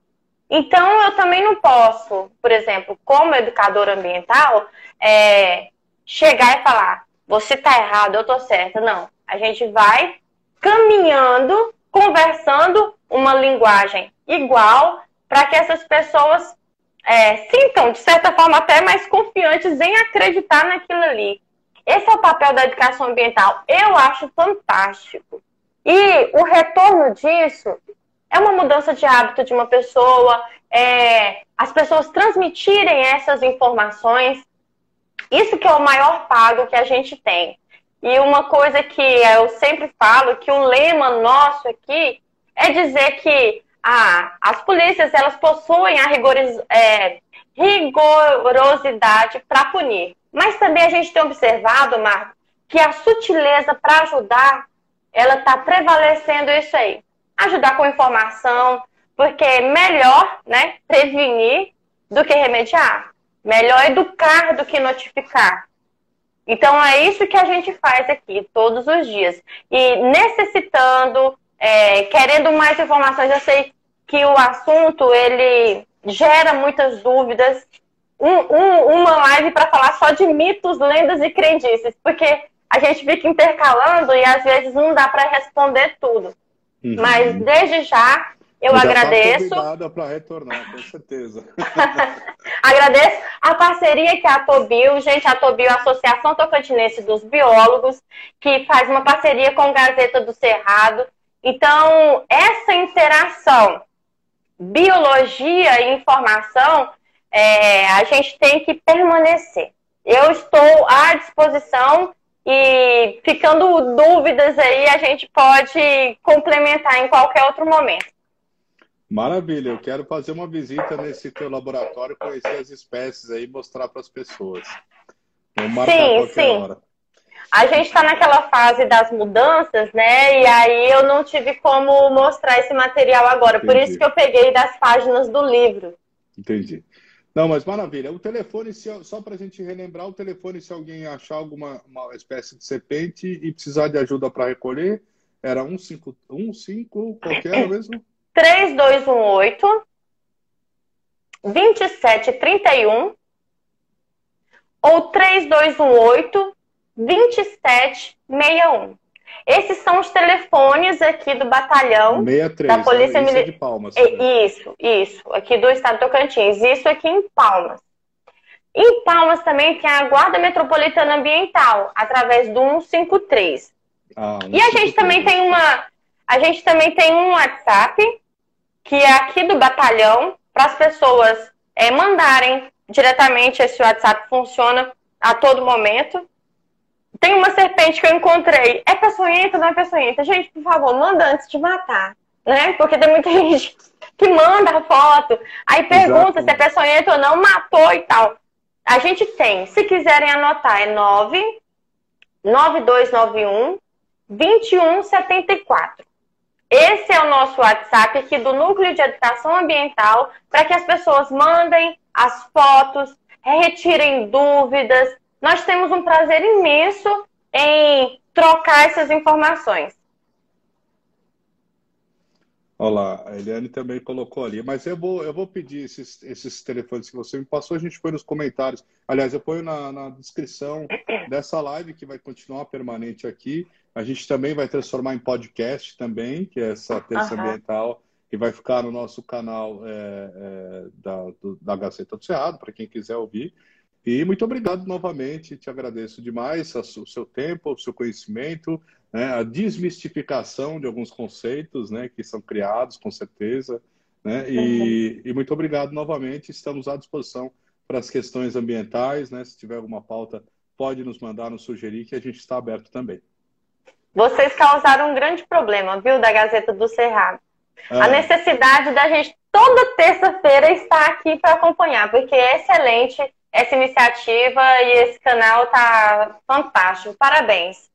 Então eu também não posso, por exemplo, como educadora ambiental, é, chegar e falar, você tá errado, eu tô certa. Não. A gente vai caminhando, conversando uma linguagem igual para que essas pessoas é, sintam, de certa forma, até mais confiantes em acreditar naquilo ali. Esse é o papel da educação ambiental. Eu acho fantástico. E o retorno disso é uma mudança de hábito de uma pessoa, é, as pessoas transmitirem essas informações. Isso que é o maior pago que a gente tem. E uma coisa que eu sempre falo, que o lema nosso aqui é dizer que ah, as polícias elas possuem a é, rigorosidade para punir. Mas também a gente tem observado, Marco, que a sutileza para ajudar, ela está prevalecendo isso aí. Ajudar com informação, porque é melhor né, prevenir do que remediar. Melhor educar do que notificar. Então é isso que a gente faz aqui todos os dias. E necessitando, é, querendo mais informações, eu sei que o assunto ele gera muitas dúvidas. Um, um, uma live para falar só de mitos, lendas e crendices, porque a gente fica intercalando e às vezes não dá para responder tudo. Uhum. Mas desde já eu Já agradeço. Tá para retornar, com certeza. agradeço a parceria que a Tobio, gente, a Tobio, a Associação Tocantinense dos Biólogos, que faz uma parceria com a Gazeta do Cerrado. Então, essa interação, biologia e informação, é, a gente tem que permanecer. Eu estou à disposição e ficando dúvidas aí, a gente pode complementar em qualquer outro momento. Maravilha, eu quero fazer uma visita nesse teu laboratório, conhecer as espécies aí e mostrar para as pessoas. Vamos marcar sim, sim. Hora. A gente está naquela fase das mudanças, né? E aí eu não tive como mostrar esse material agora. Entendi. Por isso que eu peguei das páginas do livro. Entendi. Não, mas maravilha. O telefone, se, só para a gente relembrar, o telefone, se alguém achar alguma uma espécie de serpente e precisar de ajuda para recolher, era 151, 15, qualquer mesmo? 3218 2731 ou 3218 2761. Esses são os telefones aqui do batalhão 63, da Polícia né? Militar. de Palmas. É, isso, isso, aqui do estado de Tocantins. Isso aqui em Palmas. Em Palmas também tem a Guarda Metropolitana Ambiental, através do 153. Ah, 153. E a gente também tem uma. A gente também tem um WhatsApp que é aqui do batalhão, para as pessoas é, mandarem diretamente. Esse WhatsApp funciona a todo momento. Tem uma serpente que eu encontrei. É peçonhenta ou não é peçonhenta? Gente, por favor, manda antes de matar. Né? Porque tem muita gente que manda a foto, aí pergunta Exato. se é peçonhenta ou não, matou e tal. A gente tem, se quiserem anotar, é 9 9291 2174. Esse é o nosso WhatsApp aqui do Núcleo de Educação Ambiental para que as pessoas mandem as fotos, retirem dúvidas. Nós temos um prazer imenso em trocar essas informações. Olá, a Eliane também colocou ali, mas eu vou, eu vou pedir esses, esses telefones que você me passou, a gente põe nos comentários. Aliás, eu ponho na, na descrição dessa live que vai continuar permanente aqui A gente também vai transformar em podcast também, que é essa terça uhum. ambiental, que vai ficar no nosso canal é, é, da, do, da Gazeta do Cerrado, para quem quiser ouvir. E muito obrigado novamente, te agradeço demais o seu tempo, o seu conhecimento, né, a desmistificação de alguns conceitos né, que são criados, com certeza. Né, e, e muito obrigado novamente, estamos à disposição para as questões ambientais. Né, se tiver alguma pauta, pode nos mandar, nos sugerir, que a gente está aberto também. Vocês causaram um grande problema, viu, da Gazeta do Cerrado. É. A necessidade da gente toda terça-feira estar aqui para acompanhar, porque é excelente essa iniciativa e esse canal tá fantástico. Parabéns.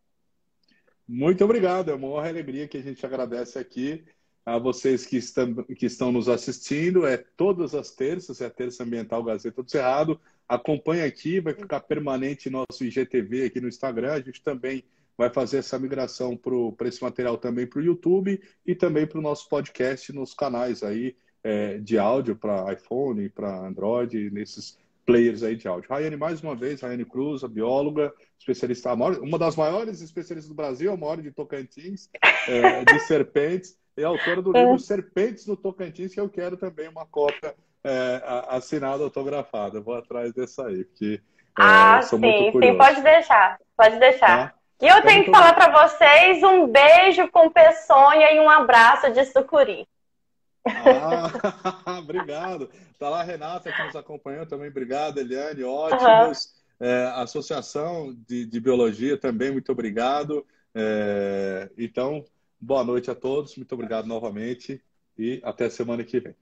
Muito obrigado, é uma honra e alegria que a gente agradece aqui a vocês que estão, que estão nos assistindo. É todas as terças, é a Terça Ambiental Gazeta do Cerrado. Acompanhe aqui, vai ficar permanente nosso IGTV aqui no Instagram. A gente também vai fazer essa migração para esse material também para o YouTube e também para o nosso podcast nos canais aí é, de áudio para iPhone, para Android, nesses players aí de áudio. Raiane, mais uma vez, Raiane Cruz, a bióloga, especialista, uma das maiores especialistas do Brasil, a maior de Tocantins, é, de serpentes, e autora do livro é. Serpentes no Tocantins, que eu quero também uma cópia é, assinada, autografada. Vou atrás dessa aí, porque é, ah, sim, sim, pode deixar, pode deixar. Tá? E eu tenho que falar para vocês um beijo com peçonha e um abraço de sucuri. Ah, obrigado. Tá lá a Renata que nos acompanhou também. Obrigado, Eliane. Ótimos. Uhum. É, Associação de, de, Biologia também, muito obrigado. É, então, boa noite a todos. Muito obrigado novamente e até semana que vem.